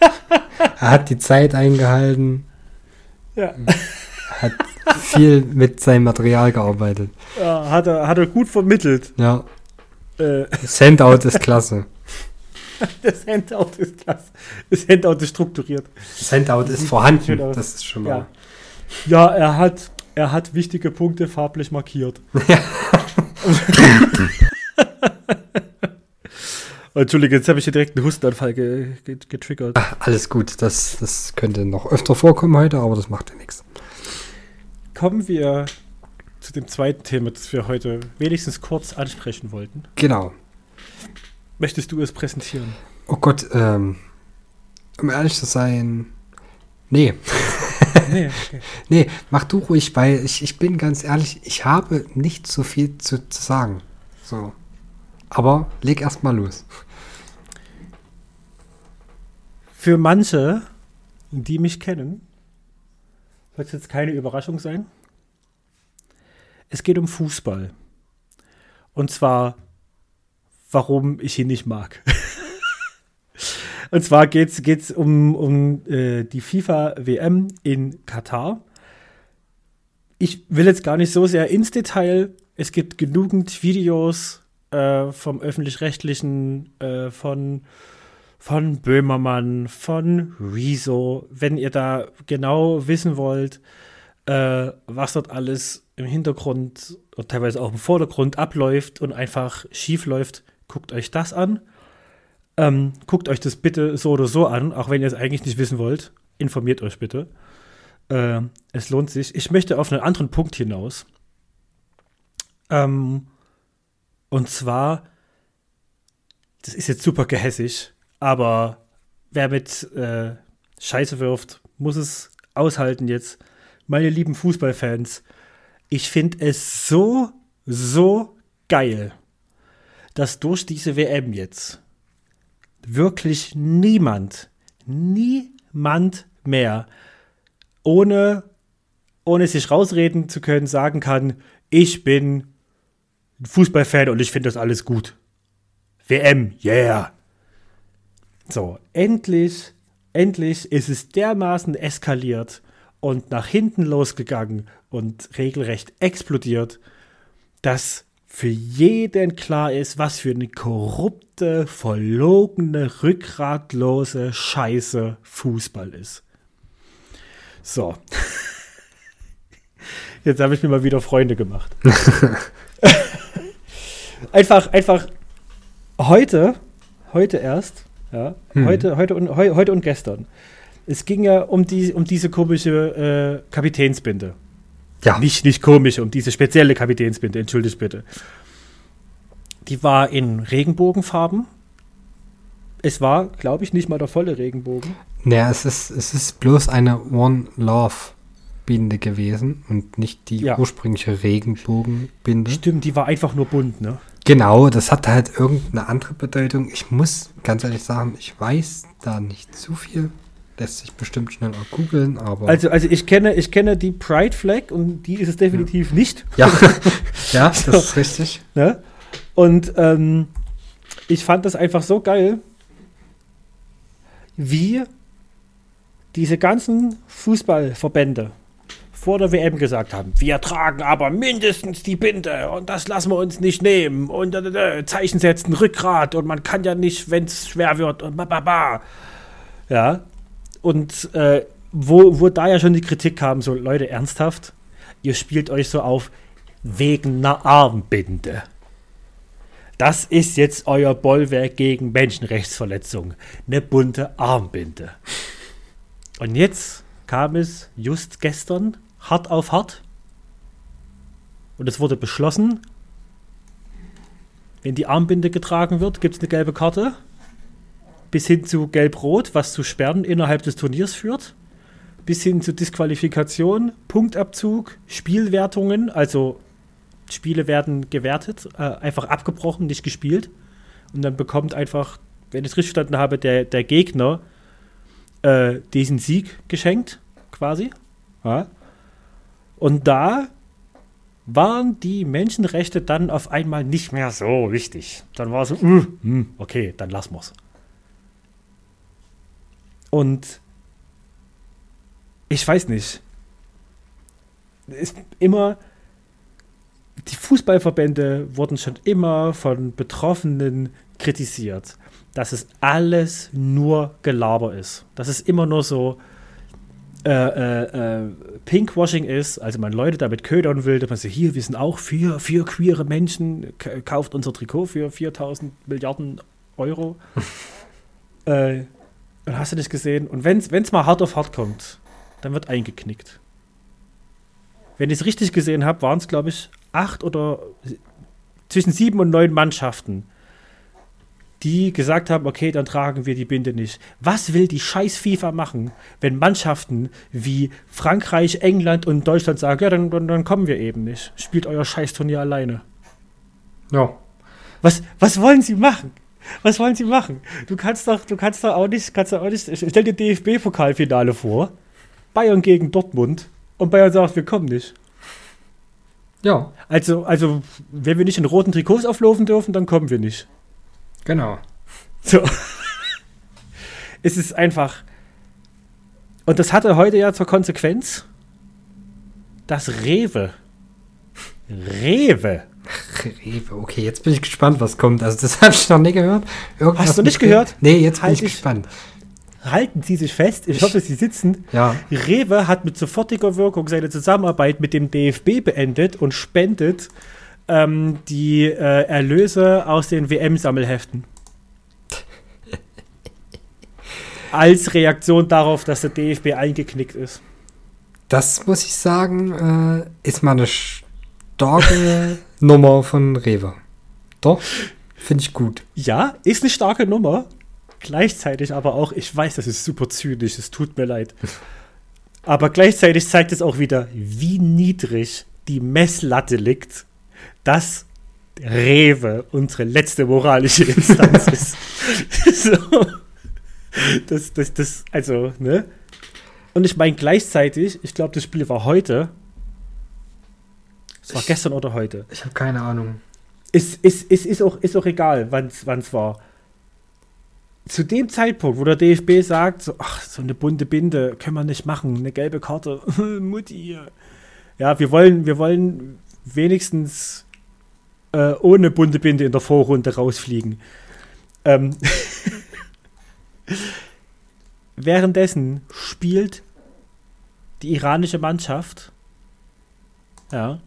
[laughs] er hat die Zeit eingehalten, Ja. hat viel mit seinem Material gearbeitet. Ja, hat, er, hat er gut vermittelt. Ja, Äh, das Handout ist klasse. [laughs] das Handout ist klasse. Das Handout ist strukturiert. Das Handout ist vorhanden. Das ist schon Ja. mal. Ja, er hat, er hat wichtige Punkte farblich markiert. [laughs] [laughs] Entschuldige, jetzt habe ich hier direkt einen Hustenanfall ge ge getriggert. Ach, alles gut. Das, das könnte noch öfter vorkommen heute, aber das macht ja nichts. Kommen wir zu dem zweiten Thema, das wir heute wenigstens kurz ansprechen wollten. Genau. Möchtest du es präsentieren? Oh Gott, ähm, um ehrlich zu sein, nee. [laughs] Nee, okay. [laughs] Nee, mach du ruhig, weil ich, ich bin ganz ehrlich, ich habe nicht so viel zu, zu sagen. So. Aber leg erst mal los. Für manche, die mich kennen, soll es jetzt keine Überraschung sein. Es geht um Fußball. Und zwar, warum ich ihn nicht mag. Und zwar geht es um, um äh, die FIFA-WM in Katar. Ich will jetzt gar nicht so sehr ins Detail. Es gibt genügend Videos äh, vom öffentlich-rechtlichen, äh, von von Böhmermann, von Rezo, wenn ihr da genau wissen wollt, äh, was dort alles im Hintergrund und teilweise auch im Vordergrund abläuft und einfach schief läuft, guckt euch das an. Ähm, guckt euch das bitte so oder so an, auch wenn ihr es eigentlich nicht wissen wollt. Informiert euch bitte. Äh, es lohnt sich. Ich möchte auf einen anderen Punkt hinaus. Ähm, und zwar, das ist jetzt super gehässig, aber wer mit äh, Scheiße wirft, muss es aushalten jetzt. Meine lieben Fußballfans, ich finde es so, so geil, dass durch diese WM jetzt wirklich niemand, niemand mehr ohne, ohne sich rausreden zu können, sagen kann, ich bin Fußballfan und ich finde das alles gut. WM, yeah. So, endlich, endlich ist es dermaßen eskaliert und nach hinten losgegangen und regelrecht explodiert, dass für jeden klar ist, was für eine korrupte, verlogene, rückgratlose Scheiße Fußball ist. So. [laughs] Jetzt habe ich mir mal wieder Freunde gemacht. [laughs] einfach, einfach heute, heute erst, ja, Hm. heute, heute, und, heu, heute und gestern. Es ging ja um, die, um diese komische äh, Kapitänsbinde. Ja, Nicht, nicht komisch, um diese spezielle Kapitänsbinde, entschuldigt bitte. Die war in Regenbogenfarben. Es war, glaube ich, nicht mal der volle Regenbogen. naja, es ist, es ist bloß eine One Love Binde gewesen und nicht die Ja. ursprüngliche Regenbogenbinde. Stimmt, die war einfach nur bunt, ne? Genau, das hat halt irgendeine andere Bedeutung. Ich muss ganz ehrlich sagen, ich weiß da nicht zu viel. Lässt sich bestimmt schnell auch googeln, aber. Also, also ich kenne, ich kenne die Pride Flag und die ist es definitiv nicht. ja, [laughs] ja, das ist richtig. Ne? Und ähm, ich fand das einfach so geil, wie diese ganzen Fußballverbände vor der WM gesagt haben, wir tragen aber mindestens die Binde und das lassen wir uns nicht nehmen und äh, Zeichen setzen, Rückgrat und man kann ja nicht, wenn es schwer wird und bababa. Ja, und äh, wo, wo da ja schon die Kritik kam, so Leute, ernsthaft, ihr spielt euch so auf wegen einer Armbinde. Das ist jetzt euer Bollwerk gegen Menschenrechtsverletzungen. Eine bunte Armbinde. Und jetzt kam es just gestern hart auf hart. Und es wurde beschlossen, wenn die Armbinde getragen wird, gibt es eine gelbe Karte. Bis hin zu gelb-rot, was zu Sperren innerhalb des Turniers führt. Bis hin zu Disqualifikation, Punktabzug, Spielwertungen, also Spiele werden gewertet, äh, einfach abgebrochen, nicht gespielt. Und dann bekommt einfach, wenn ich es richtig verstanden habe, der, der Gegner äh, diesen Sieg geschenkt, quasi. Ja. Und da waren die Menschenrechte dann auf einmal nicht mehr so wichtig. Dann war so, uh, hm, okay, dann lassen wir's. Und ich weiß nicht. Ist immer, die Fußballverbände wurden schon immer von Betroffenen kritisiert, dass es alles nur Gelaber ist. Dass es immer nur so äh, äh, äh, Pinkwashing ist, also man Leute damit ködern will, dass man so, hier, wir sind auch für, für queere Menschen, kauft unser Trikot für 4000 Milliarden Euro. [laughs] äh, und hast du nicht gesehen? Und wenn es mal hart auf hart kommt, dann wird eingeknickt. Wenn ich es richtig gesehen habe, waren es, glaube ich, acht oder zwischen sieben und neun Mannschaften, die gesagt haben, okay, dann tragen wir die Binde nicht. Was will die scheiß FIFA machen, wenn Mannschaften wie Frankreich, England und Deutschland sagen, ja, dann, dann, dann kommen wir eben nicht. Spielt euer scheiß Turnier alleine. Ja. Was, was wollen sie machen? Was wollen sie machen? Du kannst doch, du kannst doch auch nicht, kannst doch auch nicht, stell dir DFB-Pokalfinale vor, Bayern gegen Dortmund und Bayern sagt, wir kommen nicht. Ja. Also, also, wenn wir nicht in roten Trikots auflaufen dürfen, dann kommen wir nicht. Genau. So. [laughs] es ist einfach. Und das hatte heute ja zur Konsequenz, dass Rewe. Rewe. Rewe, okay, jetzt bin ich gespannt, was kommt. Also, das [laughs] habe ich noch nie gehört. Irgendwas Hast du nicht gehört? Nee, jetzt halt bin ich gespannt halten Sie sich fest, ich hoffe, Sie sitzen. Ja. Rewe hat mit sofortiger Wirkung seine Zusammenarbeit mit dem DFB beendet und spendet ähm, die äh, Erlöse aus den WM-Sammelheften. [laughs] Als Reaktion darauf, dass der DFB eingeknickt ist. Das muss ich sagen, äh, ist mal eine starke [laughs] Nummer von Rewe. Doch, finde ich gut. Ja, ist eine starke Nummer. Gleichzeitig aber auch, ich weiß, das ist super zynisch, es tut mir leid. [laughs] Aber gleichzeitig zeigt es auch wieder, wie niedrig die Messlatte liegt, dass Rewe unsere letzte moralische [laughs] Instanz ist. [laughs] so. Das, das, das, also, ne? Und ich meine gleichzeitig, ich glaube, das Spiel war heute. Es war ich, gestern oder heute. Ich habe keine Ahnung. Ist, ist, ist, ist, auch, ist auch egal, wann es war zu dem Zeitpunkt, wo der DFB sagt, so, ach, so eine bunte Binde können wir nicht machen, eine gelbe Karte, [laughs] Mutti. Ja, wir wollen, wir wollen wenigstens äh, ohne bunte Binde in der Vorrunde rausfliegen. Ähm [laughs] Währenddessen spielt die iranische Mannschaft. Ja.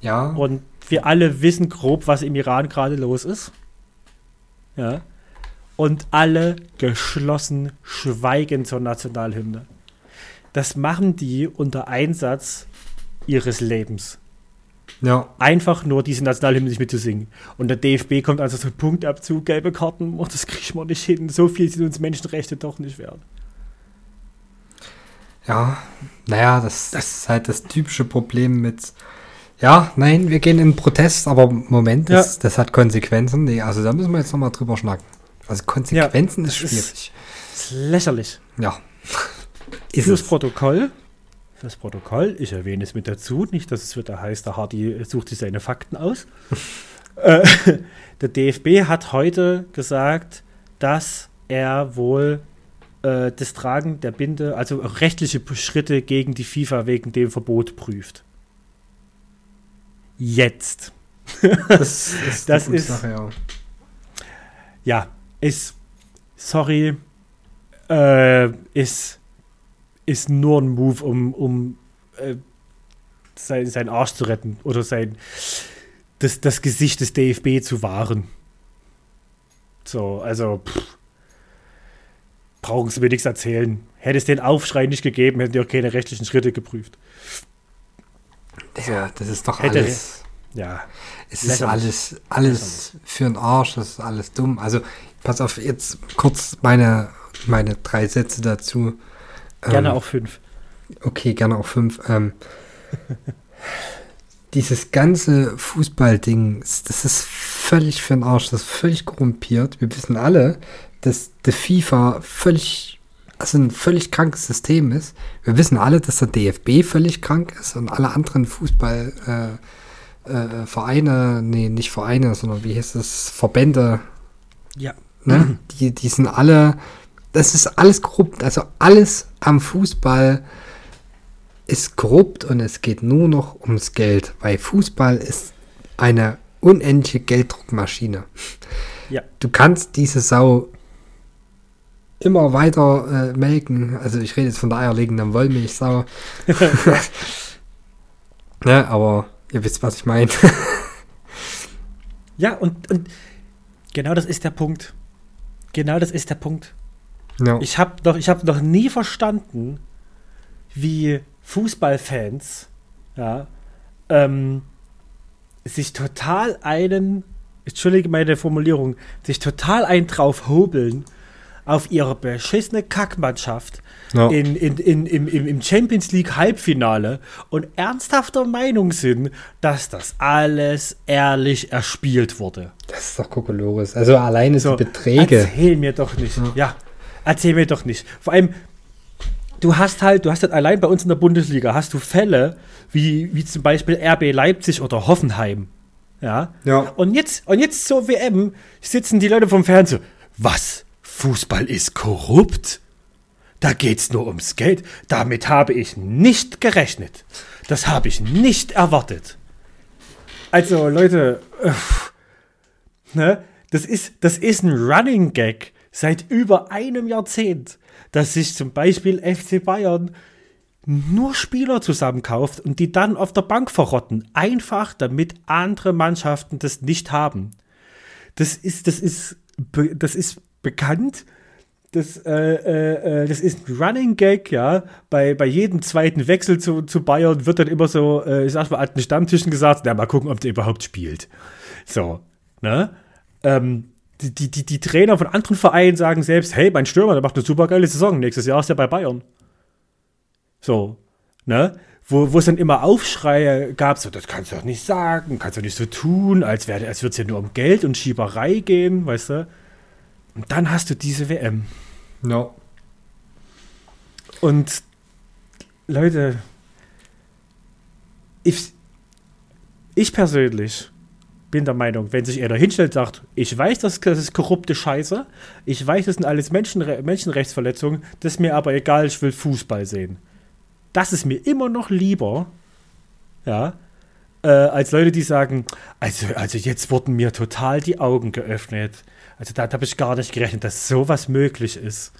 Ja. Und wir alle wissen grob, was im Iran gerade los ist. Ja und alle geschlossen schweigen zur Nationalhymne. Das machen die unter Einsatz ihres Lebens. Ja. Einfach nur diese Nationalhymne nicht mitzusingen. Und der DFB kommt also so Punktabzug, gelbe Karten, oh, das kriegt man nicht hin. So viel sind uns Menschenrechte doch nicht wert. Ja, naja, das, das ist halt das typische Problem mit, ja, nein, wir gehen in Protest, aber Moment, das, ja. das hat Konsequenzen. Nee, also da müssen wir jetzt nochmal drüber schnacken. Also Konsequenzen ja, ist schwierig. Ist, ist lächerlich. Ja. [laughs] Ist Fürs es. Protokoll, fürs Protokoll, ich erwähne es mit dazu, nicht, dass es wieder heißt, der Hardy sucht sich seine Fakten aus. [laughs] äh, [laughs] der DFB hat heute gesagt, dass er wohl äh, das Tragen der Binde, also rechtliche Schritte gegen die FIFA wegen dem Verbot prüft. Jetzt. Das, [laughs] ist, das ist Sache, ja. ja, ist, sorry, äh, ist, ist nur ein Move, um, um äh, sein, seinen Arsch zu retten oder sein, das, das Gesicht des DFB zu wahren. So, also, pff, brauchen Sie mir nichts erzählen. Hätte es den Aufschrei nicht gegeben, hätten die auch keine rechtlichen Schritte geprüft. Ja, das ist doch Hätte, alles. Ja. Es ist alles, alles für den Arsch, das ist alles dumm. Also, pass auf, jetzt kurz meine, meine drei Sätze dazu. Gerne ähm, auch fünf. Okay, gerne auch fünf. Ähm, [laughs] dieses ganze Fußballding, das ist völlig für den Arsch, das ist völlig korrumpiert. Wir wissen alle, dass der FIFA völlig, also ein völlig krankes System ist. Wir wissen alle, dass der DFB völlig krank ist und alle anderen Fußballvereine, äh, äh, nee, nicht Vereine, sondern wie heißt das, Verbände. Ja. Ne? Die, die sind alle, das ist alles korrupt. Also alles am Fußball ist korrupt und es geht nur noch ums Geld, weil Fußball ist eine unendliche Gelddruckmaschine. Ja. Du kannst diese Sau immer weiter äh, melken. Also ich rede jetzt von der eierlegenden Wollmilchsau. [laughs] ne, aber ihr wisst, was ich meine. ja, und, und genau das ist der Punkt. Genau das ist der Punkt. No. Ich habe noch, hab noch nie verstanden, wie Fußballfans ja, ähm, sich total einen, entschuldige meine Formulierung, sich total einen drauf hobeln auf ihre beschissene Kackmannschaft ja. in, in, in, im, im Champions League Halbfinale und ernsthafter Meinung sind, dass das alles ehrlich erspielt wurde. Das ist doch Kokolores. Also alleine so Beträge. Erzähl mir doch nicht. Ja. ja, erzähl mir doch nicht. Vor allem, du hast halt, du hast halt allein bei uns in der Bundesliga hast du Fälle wie, wie zum Beispiel RB Leipzig oder Hoffenheim. Ja. ja. Und jetzt, und jetzt zur WM sitzen die Leute vom Fernsehen. Was? Fußball ist korrupt? Da geht's nur ums Geld. Damit habe ich nicht gerechnet. Das habe ich nicht erwartet. Also, Leute, ne? Das ist, das ist ein Running Gag seit über einem Jahrzehnt dass sich zum Beispiel FC Bayern nur Spieler zusammenkauft und die dann auf der Bank verrotten. Einfach damit andere Mannschaften das nicht haben. Das ist, das ist, das ist bekannt. Das, äh, äh, äh, das ist ein Running Gag, ja. Bei, bei jedem zweiten Wechsel zu, zu Bayern wird dann immer so, äh, ich sag mal, an den Stammtischen gesagt, na, mal gucken, ob der überhaupt spielt. So, ne? Ähm, die, die, die, die Trainer von anderen Vereinen sagen selbst, hey, mein Stürmer, der macht eine super geile Saison. Nächstes Jahr ist er bei Bayern. So, ne? Wo, wo es dann immer Aufschreie gab, so, das kannst du doch nicht sagen, kannst du nicht so tun, als, als würde es ja nur um Geld und Schieberei gehen, weißt du? Und dann hast du diese WM. No. Und Leute, ich, ich persönlich bin der Meinung, wenn sich er da hinstellt sagt, ich weiß, das, das ist korrupte Scheiße, ich weiß, das sind alles Menschenre Menschenrechtsverletzungen, das ist mir aber egal, ich will Fußball sehen. Das ist mir immer noch lieber, ja, äh, als Leute, die sagen, also, also jetzt wurden mir total die Augen geöffnet. Also da habe ich gar nicht gerechnet, dass sowas möglich ist.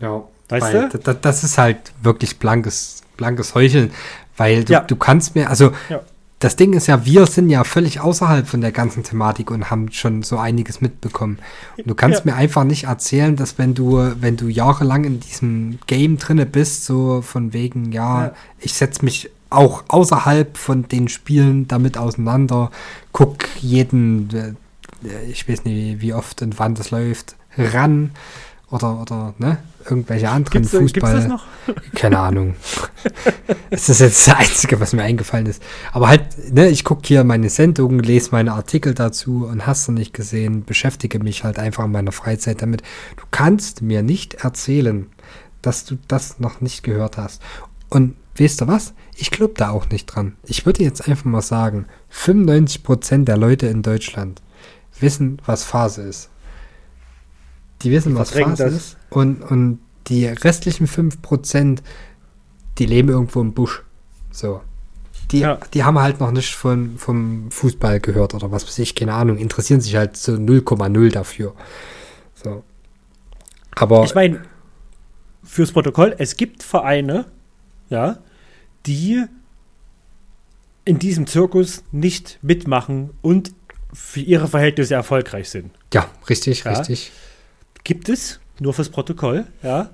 Ja, weißt du? Das, ist halt wirklich blankes, blankes Heucheln, weil du, ja. du kannst mir, also ja das Ding ist ja, wir sind ja völlig außerhalb von der ganzen Thematik und haben schon so einiges mitbekommen. Und du kannst ja. mir einfach nicht erzählen, dass wenn du, wenn du jahrelang in diesem Game drinne bist, so von wegen, ja, ich setze mich auch außerhalb von den Spielen damit auseinander, guck jeden, ich weiß nicht, wie oft und wann das läuft, ran oder, oder ne, irgendwelche anderen gibt's, Fußball. Gibt's das noch? [laughs] Keine Ahnung. [laughs] das ist jetzt das Einzige, was mir eingefallen ist. Aber halt, ne, ich gucke hier meine Sendungen, lese meine Artikel dazu und hast du nicht gesehen, beschäftige mich halt einfach in meiner Freizeit damit. Du kannst mir nicht erzählen, dass du das noch nicht gehört hast. Und weißt du was? Ich glaube da auch nicht dran. Ich würde jetzt einfach mal sagen, 95% der Leute in Deutschland wissen, was Phase ist. Die wissen, was Phase ist. Und, und die restlichen 5%, die leben irgendwo im Busch. So. Die, ja. die haben halt noch nicht von, vom Fußball gehört oder was weiß ich, keine Ahnung, interessieren sich halt so 0,0 dafür. So. Aber. Ich meine, fürs Protokoll, es gibt Vereine, ja, die in diesem Zirkus nicht mitmachen und für ihre Verhältnisse erfolgreich sind. Ja, richtig, ja. richtig. Gibt es, nur fürs Protokoll, ja.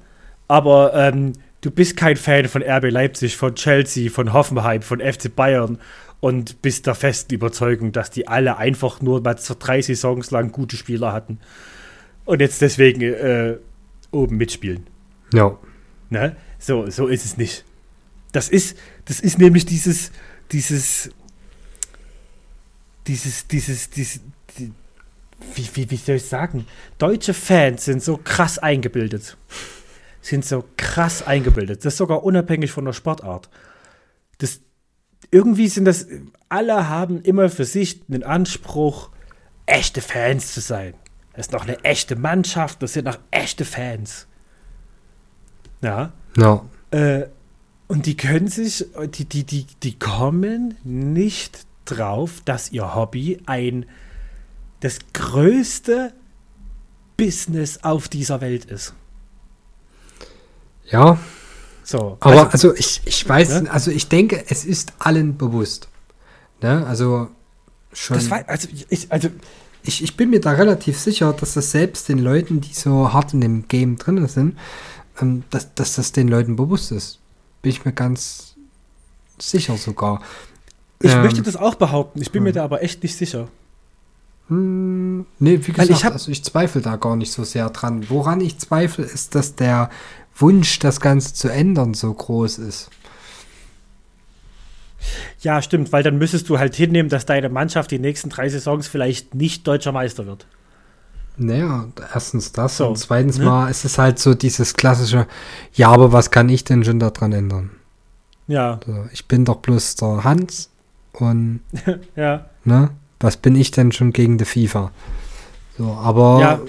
Aber ähm, du bist kein Fan von RB Leipzig, von Chelsea, von Hoffenheim, von FC Bayern und bist der festen Überzeugung, dass die alle einfach nur mal drei Saisons lang gute Spieler hatten und jetzt deswegen äh, oben mitspielen. Ja. Ne? So, so ist es nicht. Das ist, das ist nämlich dieses, dieses, dieses, dieses, dieses, die, wie, wie, wie soll ich sagen? Deutsche Fans sind so krass eingebildet. Sind so krass eingebildet. Das ist sogar unabhängig von der Sportart. Das, irgendwie sind das, alle haben immer für sich den Anspruch, echte Fans zu sein. Das ist noch eine echte Mannschaft, das sind noch echte Fans. Ja. No. Äh, und die können sich, die, die, die, die kommen nicht drauf, dass ihr Hobby ein das größte Business auf dieser Welt ist. Ja. So. Aber also, also ich, ich weiß, ne? also ich denke, es ist allen bewusst. Ne? Also schon. Das war, also ich, also ich, ich bin mir da relativ sicher, dass das selbst den Leuten, die so hart in dem Game drin sind, ähm, dass, dass das den Leuten bewusst ist. Bin ich mir ganz sicher sogar. Ich ähm, möchte das auch behaupten, ich bin mir hm. da aber echt nicht sicher. Hm, nee, wie gesagt, ich, hab, also ich zweifle da gar nicht so sehr dran. Woran ich zweifle, ist, dass der Wunsch, das Ganze zu ändern, so groß ist. Ja, stimmt, weil dann müsstest du halt hinnehmen, dass deine Mannschaft die nächsten drei Saisons vielleicht nicht deutscher Meister wird. Naja, erstens das so, und zweitens ne? mal ist es halt so dieses klassische, ja, aber was kann ich denn schon daran ändern? Ja. So, ich bin doch bloß der Hans und [laughs] ja. ne, was bin ich denn schon gegen die FIFA? So, aber ja.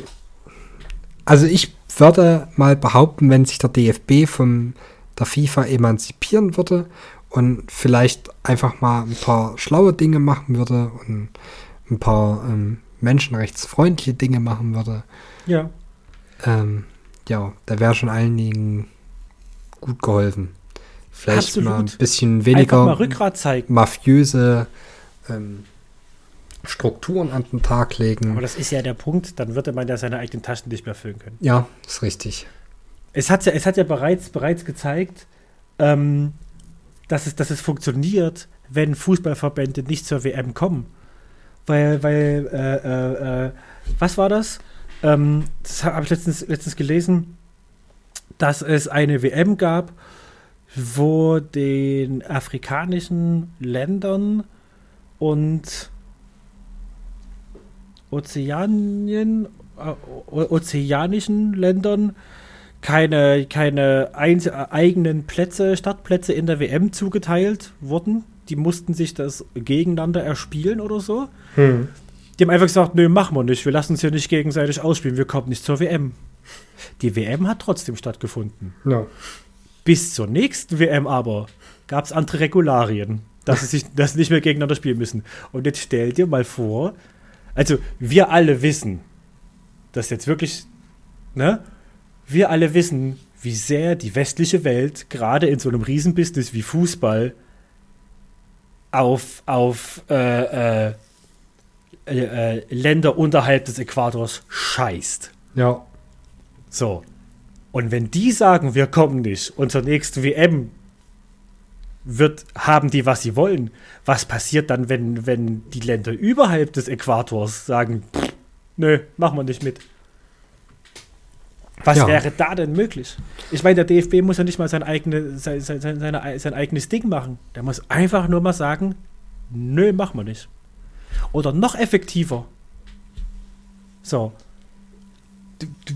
also ich würde mal behaupten, wenn sich der DFB von der FIFA emanzipieren würde und vielleicht einfach mal ein paar schlaue Dinge machen würde und ein paar ähm, menschenrechtsfreundliche Dinge machen würde. Ja. Ähm, ja, da wäre schon einigen gut geholfen. Vielleicht Absolut. mal ein bisschen weniger mafiöse ähm, Strukturen an den Tag legen. Aber das ist ja der Punkt, dann würde man ja seine eigenen Taschen nicht mehr füllen können. Ja, ist richtig. Es hat ja, es hat ja bereits, bereits gezeigt, ähm, dass es, dass es funktioniert, wenn Fußballverbände nicht zur WM kommen. Weil, weil, äh, äh, äh, was war das? Ähm, das habe ich letztens, letztens gelesen, dass es eine WM gab, wo den afrikanischen Ländern und Ozeanien, äh, ozeanischen Ländern keine, keine ein, eigenen Plätze, Startplätze in der WM zugeteilt wurden. Die mussten sich das gegeneinander erspielen oder so. Hm. Die haben einfach gesagt, nö, machen wir nicht. Wir lassen uns hier nicht gegenseitig ausspielen. Wir kommen nicht zur WM. Die WM hat trotzdem stattgefunden. Ja. Bis zur nächsten WM aber gab es andere Regularien, dass sie sich das nicht mehr gegeneinander spielen müssen. Und jetzt stell dir mal vor, also wir alle wissen, dass jetzt wirklich, ne, wir alle wissen, wie sehr die westliche Welt gerade in so einem Riesenbusiness wie Fußball auf, auf äh, äh, äh, Länder unterhalb des Äquators scheißt. Ja. So. Und wenn die sagen, wir kommen nicht, und zur nächsten WM wird, haben die, was sie wollen, was passiert dann, wenn, wenn die Länder überhalb des Äquators sagen, pff, nö, machen wir nicht mit? Was ja. wäre da denn möglich? Ich meine, der DFB muss ja nicht mal sein, eigene, sein, sein, seine, sein eigenes Ding machen. Der muss einfach nur mal sagen, nö, machen wir nicht. Oder noch effektiver. So. Du, du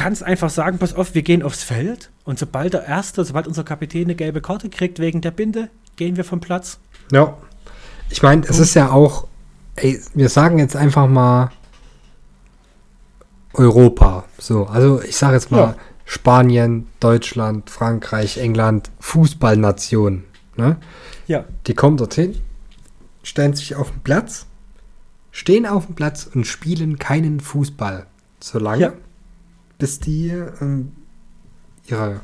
kannst einfach sagen, pass auf, wir gehen aufs Feld und sobald der Erste, sobald unser Kapitän eine gelbe Karte kriegt wegen der Binde, gehen wir vom Platz. Ja. Ich meine, es ist ja auch, ey, wir sagen jetzt einfach mal Europa. So, also ich sage jetzt mal Ja. Spanien, Deutschland, Frankreich, England, Fußballnation. Ne? Ja. Die kommen dorthin, stellen sich auf den Platz, stehen auf dem Platz und spielen keinen Fußball. Solange, Ja. Bis die ähm, ihre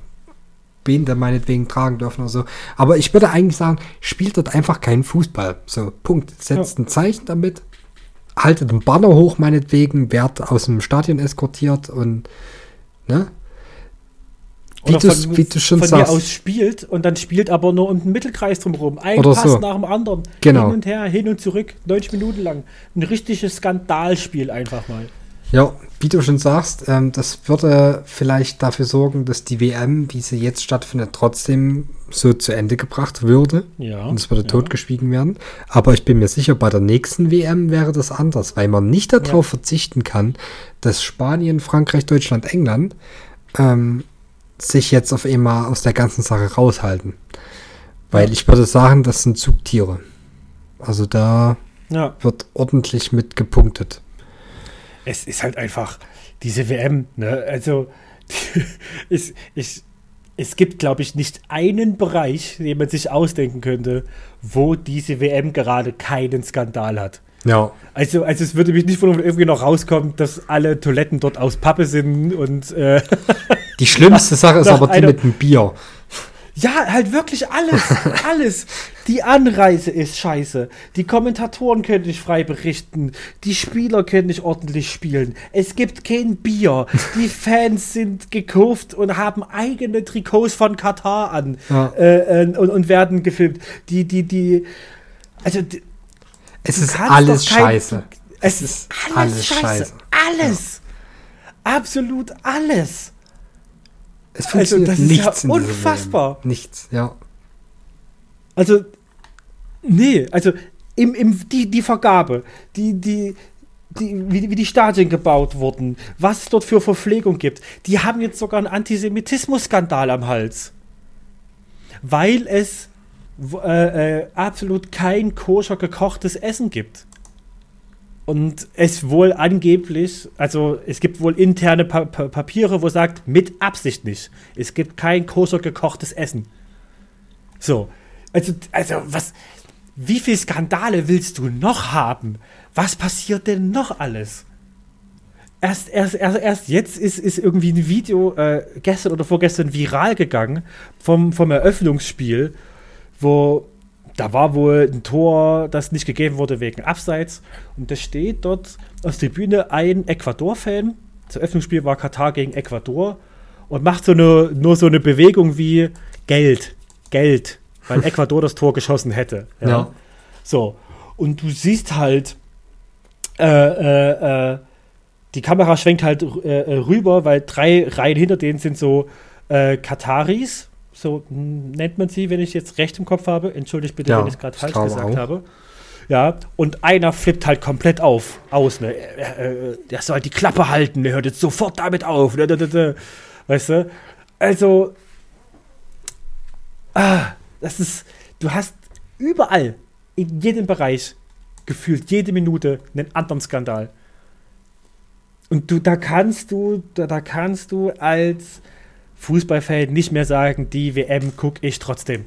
Binde meinetwegen tragen dürfen oder so. Aber ich würde eigentlich sagen, spielt dort einfach keinen Fußball. So, Punkt. Setzt ein Zeichen damit, haltet einen Banner hoch meinetwegen, werd aus dem Stadion eskortiert und ne? Wie Oder von, wie du schon von sagst. mir aus spielt und dann spielt aber nur um den Mittelkreis drumherum. Ein Oder Pass so. nach dem anderen. Genau. Hin und her, hin und zurück, 90 Minuten lang. Ein richtiges Skandalspiel einfach mal. Ja, wie du schon sagst, ähm, das würde vielleicht dafür sorgen, dass die WM, wie sie jetzt stattfindet, trotzdem so zu Ende gebracht würde. Ja. Und es würde ja. totgeschwiegen werden. Aber ich bin mir sicher, bei der nächsten WM wäre das anders, weil man nicht darauf verzichten kann, dass Spanien, Frankreich, Deutschland, England ähm, sich jetzt auf einmal aus der ganzen Sache raushalten. Weil Ja. ich würde sagen, das sind Zugtiere. Also da Ja. wird ordentlich mit gepunktet. Es ist halt einfach diese WM, ne? Also [laughs] es, ich, es gibt, glaube ich, nicht einen Bereich, den man sich ausdenken könnte, wo diese WM gerade keinen Skandal hat. Ja. Also, also es würde mich nicht wundern, wenn irgendwie noch rauskommt, dass alle Toiletten dort aus Pappe sind und äh, Die schlimmste Sache ist [laughs] aber die mit dem Bier. Ja, halt wirklich alles, [laughs] alles. Die Anreise ist scheiße. Die Kommentatoren können nicht frei berichten. Die Spieler können nicht ordentlich spielen. Es gibt kein Bier. Die Fans sind gekauft und haben eigene Trikots von Katar an Ja. äh, äh, und, und werden gefilmt. Die, die, die, also die, Es ist alles kein- scheiße. Es ist alles, alles scheiße. scheiße. Alles. Absolut alles. Es Also, funktioniert das ist ja nichts in dieser unfassbar. Nichts, ja. Also, nee, also im, im, die, die Vergabe, die, die, die, wie, wie die Stadien gebaut wurden, was es dort für Verpflegung gibt, die haben jetzt sogar einen Antisemitismus-Skandal am Hals. Weil es äh, äh, absolut kein koscher gekochtes Essen gibt. Und es wohl angeblich, also es gibt wohl interne pa pa Papiere, wo sagt, mit Absicht nicht. Es gibt kein koscher gekochtes Essen. So. Also, also was, wie viele Skandale willst du noch haben? Was passiert denn noch alles? Erst, erst, erst, erst jetzt ist, ist irgendwie ein Video äh, gestern oder vorgestern viral gegangen vom, vom Eröffnungsspiel, wo da war wohl ein Tor, das nicht gegeben wurde wegen Abseits. Und da steht dort aus der Bühne ein Ecuador-Fan. Das Eröffnungsspiel war Katar gegen Ecuador und macht so eine, nur so eine Bewegung wie Geld, Geld, weil [laughs] Ecuador das Tor geschossen hätte. Ja. So. Und du siehst halt, äh, äh, äh, die Kamera schwenkt halt äh, rüber, weil drei Reihen hinter denen sind so äh, Kataris. So hm, nennt man sie, wenn ich jetzt recht im Kopf habe. Entschuldigt bitte, Ja, wenn ich es gerade falsch gesagt auch. habe. Ja, und einer flippt halt komplett auf, aus, ne? Äh, äh, Der soll die Klappe halten, der hört jetzt sofort damit auf. Da, da, da. Weißt du? Also, ah, das ist, du hast überall, in jedem Bereich, gefühlt jede Minute einen anderen Skandal. Und du, da kannst du, da, da kannst du als Fußballfan nicht mehr sagen, die WM gucke ich trotzdem.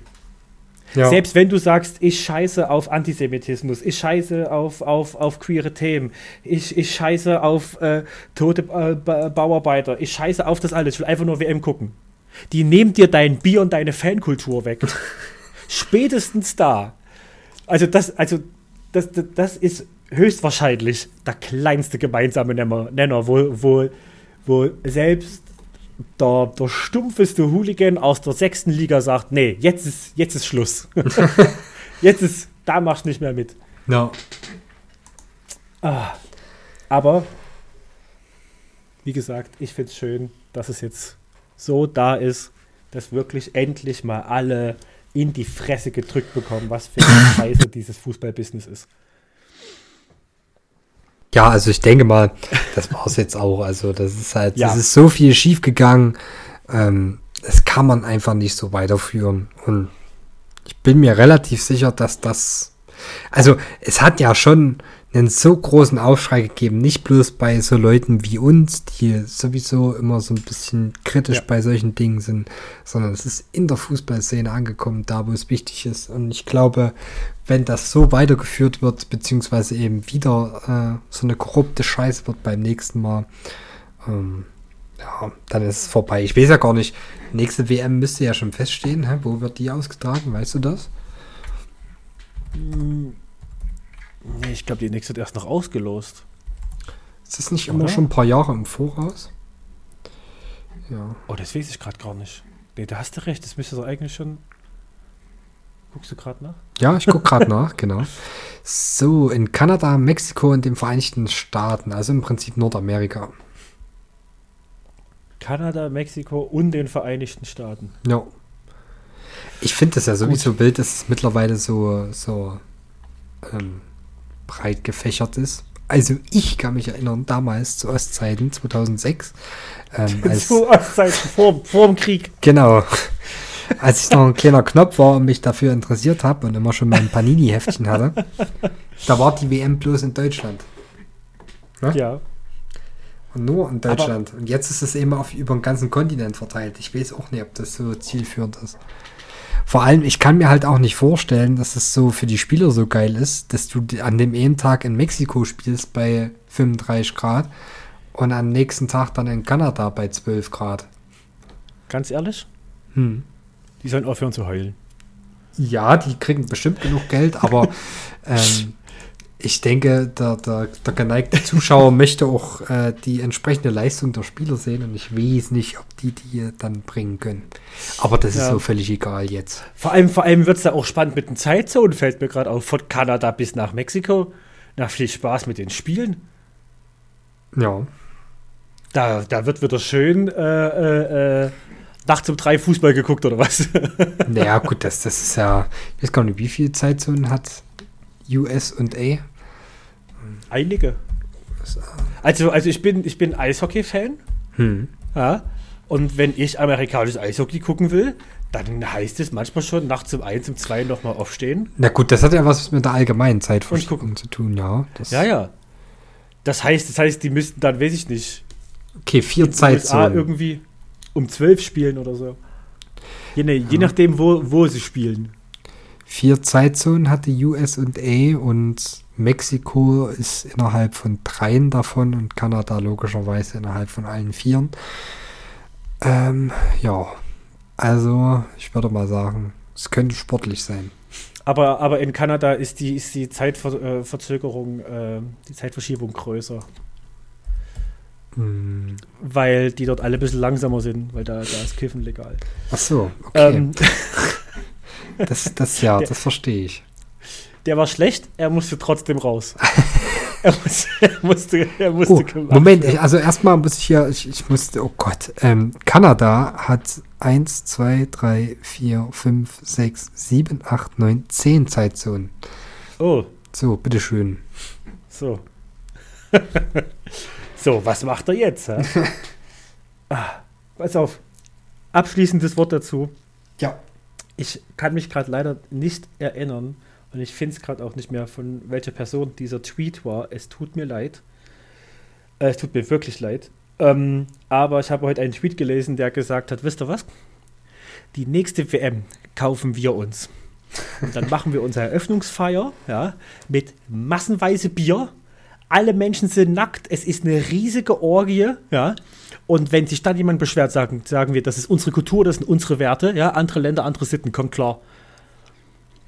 ja. Selbst wenn du sagst, ich scheiße auf Antisemitismus, ich scheiße auf, auf, auf queere Themen, ich, ich scheiße auf äh, tote äh, Ba- Bauarbeiter, ich scheiße auf das alles, ich will einfach nur WM gucken. Die nehmen dir dein Bier und deine Fankultur weg. [laughs] Spätestens da. Also das, also das, das, das ist höchstwahrscheinlich der kleinste gemeinsame Nenner, Nenner wo, wo, wo selbst der, der stumpfeste Hooligan aus der sechsten Liga sagt, nee, jetzt ist, jetzt ist Schluss. [laughs] jetzt ist, da machst du nicht mehr mit. ja. Ah, aber, wie gesagt, ich finde es schön, dass es jetzt so da ist, dass wirklich endlich mal alle in die Fresse gedrückt bekommen, was für eine [laughs] Scheiße dieses Fußballbusiness ist. Ja, also ich denke mal, das war es jetzt auch. Also das ist halt, Ja. es ist so viel schiefgegangen. Ähm, das kann man einfach nicht so weiterführen. Und ich bin mir relativ sicher, dass das, also es hat ja schon einen so großen Aufschrei gegeben. Nicht bloß bei so Leuten wie uns, die sowieso immer so ein bisschen kritisch Ja. bei solchen Dingen sind, sondern es ist in der Fußballszene angekommen, da wo es wichtig ist. Und ich glaube, wenn das so weitergeführt wird, beziehungsweise eben wieder äh, so eine korrupte Scheiße wird beim nächsten Mal, ähm, ja, dann ist es vorbei. Ich weiß ja gar nicht, nächste WM müsste ja schon feststehen. Hä? Wo wird die ausgetragen? Weißt du das? Nee, ich glaube, die nächste wird erst noch ausgelost. Ist das nicht immer Oder? schon ein paar Jahre im Voraus? Ja. Oh, das weiß ich gerade gar nicht. Nee, da hast du recht. Das müsste doch eigentlich schon. Guckst du gerade nach? Ja, ich gucke gerade [laughs] nach, genau. So, in Kanada, Mexiko und den Vereinigten Staaten, also im Prinzip Nordamerika. Kanada, Mexiko und den Vereinigten Staaten. Ja. Ich finde das ja sowieso wild, dass es mittlerweile so, so ähm, breit gefächert ist. Also ich kann mich erinnern, damals zu Ostzeiten, 2006, ähm, [laughs] als, Zu Ostzeiten vor, vor dem Krieg. genau, als ich noch ein kleiner Knopf war und mich dafür interessiert habe und immer schon mein Panini-Heftchen hatte, da war die WM bloß in Deutschland. Ja? Ja. Und nur in Deutschland. und jetzt ist es eben auf, über den ganzen Kontinent verteilt. Ich weiß auch nicht, ob das so zielführend ist. Vor allem, ich kann mir halt auch nicht vorstellen, dass es so für die Spieler so geil ist, dass du an dem einen Tag in Mexiko spielst bei 35 Grad und am nächsten Tag dann in Kanada bei 12 Grad. Ganz ehrlich, Hm. die sollen aufhören zu heulen. Ja, die kriegen bestimmt genug Geld, aber [laughs] ähm, ich denke, der, der, der geneigte Zuschauer [laughs] möchte auch äh, die entsprechende Leistung der Spieler sehen und ich weiß nicht, ob die die dann bringen können. Aber das ist Ja. so völlig egal jetzt. Vor allem, vor allem wird es da auch spannend mit den Zeitzonen, fällt mir gerade auf. Von Kanada bis nach Mexiko. Na, viel Spaß mit den Spielen. Ja. Da, da wird wieder schön äh, äh, äh, nachts um drei Fußball geguckt oder was? [laughs] Naja, gut, das, das ist ja, ich weiß gar nicht, wie viele Zeitzonen hat US und A? Einige. Also, also ich bin, ich bin Eishockey-Fan. Hm. Ja. Und wenn ich amerikanisches Eishockey gucken will, dann heißt es manchmal schon nachts um eins, um zwei nochmal aufstehen. Na gut, das hat ja was mit der allgemeinen Zeitverschiebung zu tun, ja. Ja, ja. Das heißt, das heißt, die müssten dann, weiß ich nicht, Okay, vier USA Zeitzonen. irgendwie um zwölf spielen oder so. Je, ne, je nachdem, wo, wo sie spielen. Vier Zeitzonen hatte US und A und Mexiko ist innerhalb von dreien davon und Kanada logischerweise innerhalb von allen vieren. Ähm, ja, also ich würde mal sagen, es könnte sportlich sein. Aber, aber in Kanada ist die, ist die Zeitverzögerung, äh, die Zeitverschiebung größer. Hm. Weil die dort alle ein bisschen langsamer sind, weil da, da ist Kiffen legal. Ach so, okay. Ähm, [laughs] das, das ja, der- das verstehe ich. der war schlecht, er musste trotzdem raus. [laughs] er, musste, er musste, er musste Oh, gemacht Moment, ich, also erstmal muss ich hier, ich, ich musste, oh Gott, ähm, Kanada hat 1, 2, 3, 4, 5, 6, 7, 8, 9, 10 Zeitzonen. Oh, So, bitteschön. so. [laughs] so, was macht er jetzt? [laughs] ah, pass auf. Abschließendes Wort dazu. Ja. Ich kann mich gerade leider nicht erinnern und ich finde es gerade auch nicht mehr, von welcher Person dieser Tweet war. Es tut mir leid. Äh, es tut mir wirklich leid. Ähm, aber ich habe heute einen Tweet gelesen, der gesagt hat, wisst ihr was? Die nächste WM kaufen wir uns. Und dann machen wir unsere Eröffnungsfeier ja, mit massenweise Bier. Alle Menschen sind nackt. Es ist eine riesige Orgie. Ja. Und wenn sich dann jemand beschwert, sagen, sagen wir, das ist unsere Kultur, das sind unsere Werte. Ja. Andere Länder, andere Sitten, kommt klar.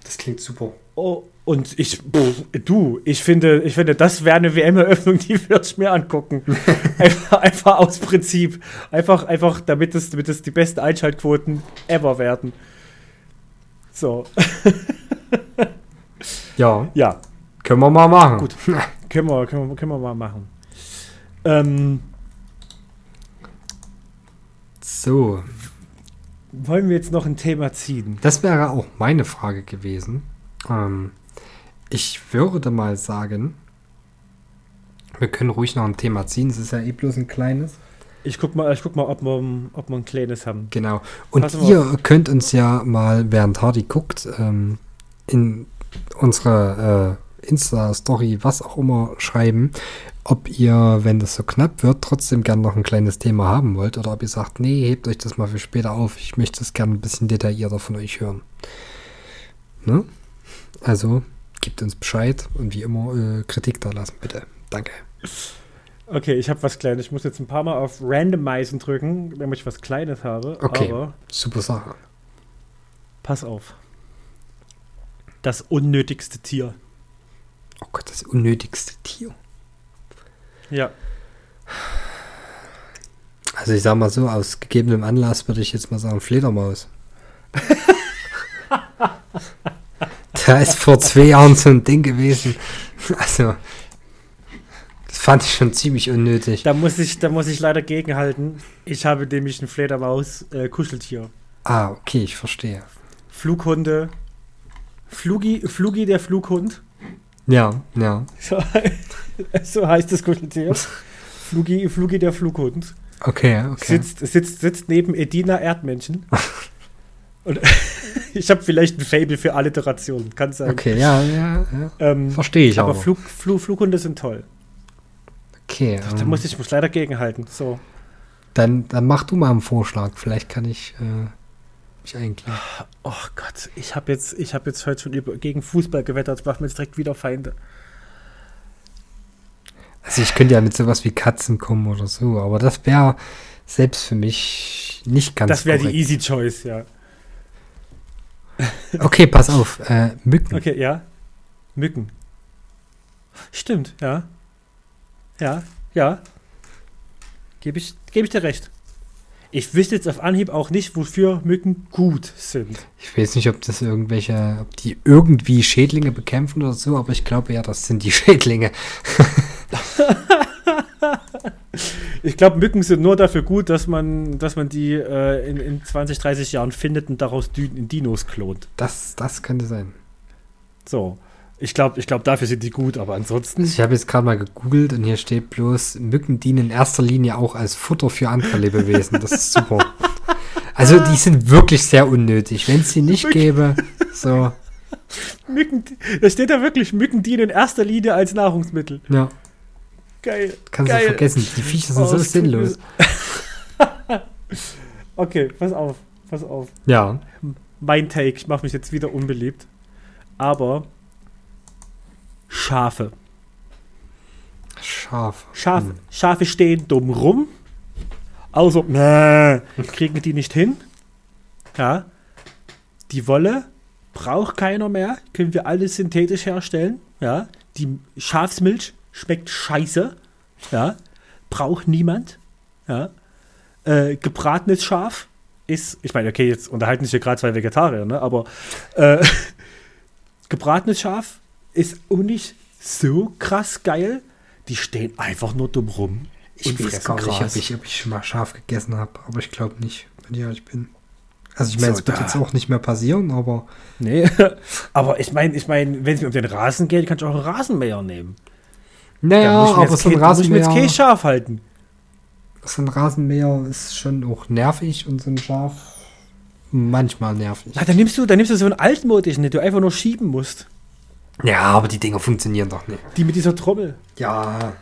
Das klingt super. Oh, und ich, pff, du, ich finde, ich finde, das wäre eine WM-Eröffnung, die würde ich mir angucken. [laughs] einfach, einfach aus Prinzip. Einfach, einfach, damit es, damit es die besten Einschaltquoten ever werden. So, [laughs] Ja, ja, können wir mal machen. Gut. [laughs] können wir, können wir, können wir mal machen. Ähm, So, wollen wir jetzt noch ein Thema ziehen? das wäre auch meine Frage gewesen. Ähm, ich würde mal sagen, wir können ruhig noch ein Thema ziehen. Es ist ja eh bloß ein kleines. Ich guck mal, ich guck mal, ob wir, ob wir ein kleines haben. Genau. Und Pass mal ihr könnt uns ja mal, während Hardy guckt, ähm, in unsere Insta-Story, was auch immer schreiben, ob ihr, wenn das so knapp wird, trotzdem gern noch ein kleines Thema haben wollt oder ob ihr sagt, nee, hebt euch das mal für später auf. Ich möchte es gerne ein bisschen detaillierter von euch hören. Ne? Also, gebt uns Bescheid und wie immer äh, Kritik da lassen, bitte. Danke. Okay, ich habe was Kleines. Ich muss jetzt ein paar Mal auf Randomizen drücken, damit ich was Kleines habe. Okay, Aber super Sache. pass auf. Das unnötigste Tier. Oh Gott, das unnötigste Tier. Ja. Also ich sag mal so, aus gegebenem Anlass würde ich jetzt mal sagen Fledermaus. [laughs] da ist vor zwei Jahren so ein Ding gewesen. Also, das fand ich schon ziemlich unnötig. Da muss ich, da muss ich leider gegenhalten. Ich habe nämlich ein Fledermaus-Kuscheltier. Ah, okay, ich verstehe. Flughunde. Flugi, Flugi der Flughund. Ja, ja. [laughs] So, so heißt das Kuscheltier. Flugi, Flugi der Flughund. Okay, okay. Sitzt, sitzt, sitzt neben Edina Erdmännchen. [laughs] Und [laughs] ich habe vielleicht ein Fable für Alliterationen, kann sein. Okay, ja, ja, ja. Ähm, Verstehe ich aber aber. Flug, Flug, Flughunde sind toll. Okay, Da ähm, muss ich muss leider gegenhalten. So. dann, dann mach du mal einen Vorschlag. Vielleicht kann ich äh, mich einklinken. Oh Gott, ich habe jetzt, ich hab jetzt heute schon über, gegen Fußball gewettert. Das macht mir jetzt direkt wieder Feinde. Also ich könnte ja mit sowas wie Katzen kommen oder so, aber das wäre selbst für mich nicht ganz das wäre die easy choice, ja. Okay, pass auf. Äh, Mücken. Okay, ja. Mücken. Stimmt, ja. Ja, ja. Gebe ich, geb ich dir recht. Ich wüsste jetzt auf Anhieb auch nicht, wofür Mücken gut sind. Ich weiß nicht, ob das irgendwelche, ob die irgendwie Schädlinge bekämpfen oder so, aber ich glaube ja, das sind die [laughs] Schädlinge. [laughs] Ich glaube, Mücken sind nur dafür gut, dass man, dass man die äh, in, in 20, 30 Jahren findet und daraus Di Dinos klont. Das, das könnte sein. So. Ich glaube, ich glaub, dafür sind die gut, aber ansonsten. Ich habe jetzt gerade mal gegoogelt und hier steht bloß, Mücken dienen in erster Linie auch als Futter für andere Lebewesen. Das ist super. [laughs] Also die sind wirklich sehr unnötig. Wenn es sie nicht gäbe, so, [laughs] Mücken, da steht da wirklich, Mücken dienen in erster Linie als Nahrungsmittel. ja, Geil. kannst geil. du vergessen. Die Viecher sind Oh, so sinnlos. [laughs] Okay, pass auf, pass auf. Ja. Mein Take, ich mache mich jetzt wieder unbeliebt. Aber Schafe. Scharf. Schaf, Hm. Schafe stehen dumm rum. Also, mäh, kriegen die nicht hin. Ja. Die Wolle braucht keiner mehr. Können wir alles synthetisch herstellen. Ja. Die Schafsmilch schmeckt scheiße. Ja. Braucht niemand. Ja. Äh, gebratenes Schaf ist, ich meine, okay, jetzt unterhalten sich hier gerade zwei Vegetarier, ne? aber äh, [laughs] gebratenes Schaf ist auch nicht so krass geil. Die stehen einfach nur dumm rum. Ich weiß gar nicht, Gras. ob ich, ob ich schon mal scharf gegessen habe, aber ich glaube nicht, wenn ich ehrlich bin. Also ich meine, So, es wird da- jetzt auch nicht mehr passieren, aber Nee, [laughs] aber ich meine, ich mein, wenn es mir um den Rasen geht, kann ich auch einen Rasenmäher nehmen. naja, aber so ein kein- muss ich mir jetzt Rasenmäher, kein Schaf halten. so ein Rasenmäher ist schon auch nervig und so ein Schaf manchmal nervig. Na, dann nimmst du, dann nimmst du so einen altmodischen, den du einfach nur schieben musst. Ja, aber die Dinger funktionieren doch nicht. Die mit dieser Trommel. Ja,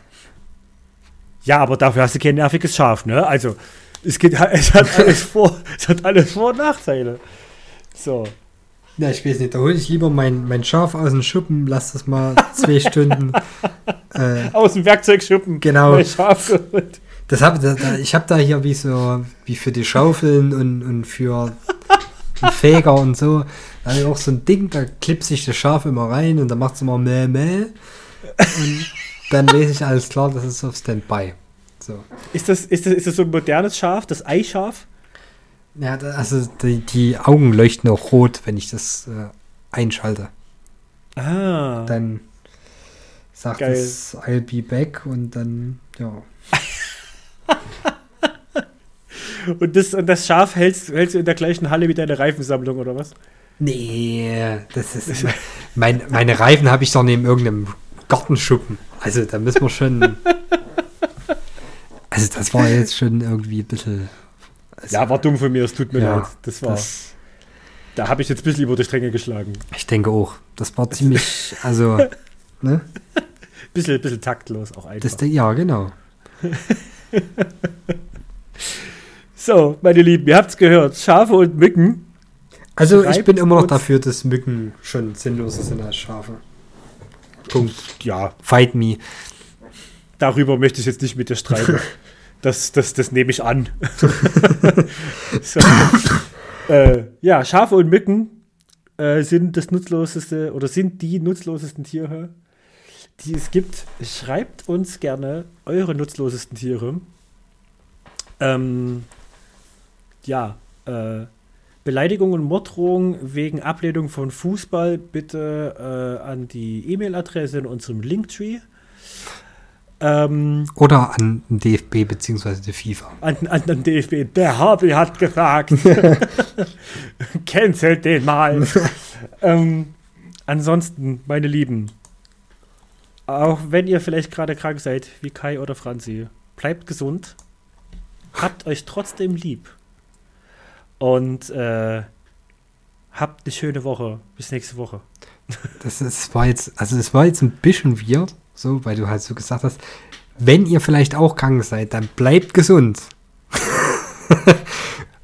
Ja, aber dafür hast du kein nerviges Schaf, ne? Also, es, geht, [laughs] es, hat, [laughs] alles vor, es hat alles Vor- und Nachteile. So. Ja, ich weiß nicht, da hole ich lieber mein, mein Schaf aus dem Schuppen, lass das mal zwei [laughs] Stunden. Äh, Aus dem Werkzeugschuppen. Genau. Mein Schaf geholt. das hab, da, da, ich habe da hier wie so, wie für die Schaufeln und, und für einen Fäger und so, da hab ich auch so ein Ding, da klipse ich das Schaf immer rein und dann macht es immer mäh mäh. Und dann weiß ich alles klar, das ist auf Standby. So. Ist das, ist, das, ist das so ein modernes Schaf, das Eischaf? Ja, also die, die Augen leuchten auch rot, wenn ich das äh, einschalte. Ah. Dann sagt Geil. es I'll be back und dann, ja. [laughs] Und das, und das Schaf hältst, hältst du in der gleichen Halle wie deine Reifensammlung, oder was? Nee, das ist. mein, meine Reifen habe ich doch neben irgendeinem Gartenschuppen. Also da müssen wir schon. [laughs] Also das war jetzt schon irgendwie ein bisschen. Also, Ja, war dumm von mir, es tut mir ja, leid. Das war, das, da habe ich jetzt ein bisschen über die Stränge geschlagen. ich denke auch. Das war ziemlich. Also Ne? [laughs] bisschen, bisschen taktlos auch einfach. Das, ja, genau. [laughs] so, meine Lieben, ihr habt's gehört. Schafe und Mücken. Also ich bin immer noch dafür, dass Mücken schon sinnloser sind als Schafe. Punkt. Ja, Fight me. darüber möchte ich jetzt nicht mit dir streiten. [laughs] Das, das, das nehme ich an. [laughs] so. äh, ja, Schafe und Mücken äh, sind das nutzloseste oder sind die nutzlosesten Tiere, die es gibt. Schreibt uns gerne eure nutzlosesten Tiere. Ähm, ja, äh, Beleidigung und Morddrohung wegen Ablehnung von Fußball bitte äh, an die E-Mail-Adresse in unserem Linktree. Ähm, Oder an den DFB bzw. die FIFA. an, an den DFB. Der Harvey hat gesagt. [laughs] Cancelt den mal. ähm, ansonsten, meine Lieben, auch wenn ihr vielleicht gerade krank seid, wie Kai oder Franzi, bleibt gesund. Habt euch trotzdem lieb. Und äh, habt eine schöne Woche. Bis nächste Woche. Das ist, war jetzt, also es war jetzt ein bisschen weird, so, weil du halt so gesagt hast, wenn ihr vielleicht auch krank seid, dann bleibt gesund.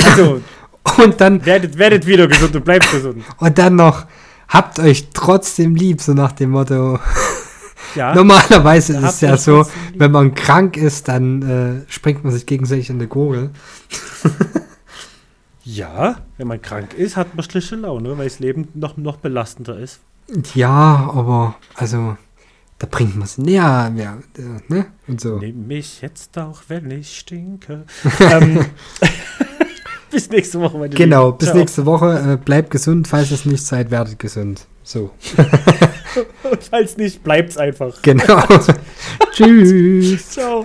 Also, [laughs] Und dann, werdet, werdet wieder gesund und bleibt gesund. und dann noch, habt euch trotzdem lieb, so nach dem Motto. Ja, [laughs] Normalerweise ist es ja so, wenn man krank ist, dann äh, springt man sich gegenseitig in die Gurgel. [laughs] ja, wenn man krank ist, hat man schlechte Laune, weil das Leben noch, noch belastender ist. Ja, aber, also, da bringt man es näher, ja, ne? Und so. Nimm mich jetzt auch, wenn ich stinke. [laughs] ähm, [laughs] bis nächste Woche, meine Genau, Lieben. bis Ciao. nächste Woche. Äh, bleibt gesund, falls es nicht seid, werdet gesund. So. [laughs] Und falls nicht, bleibt's einfach. Genau. Tschüss. Ciao.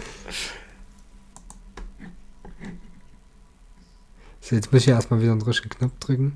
So, jetzt muss ich erstmal wieder einen richtigen Knopf drücken.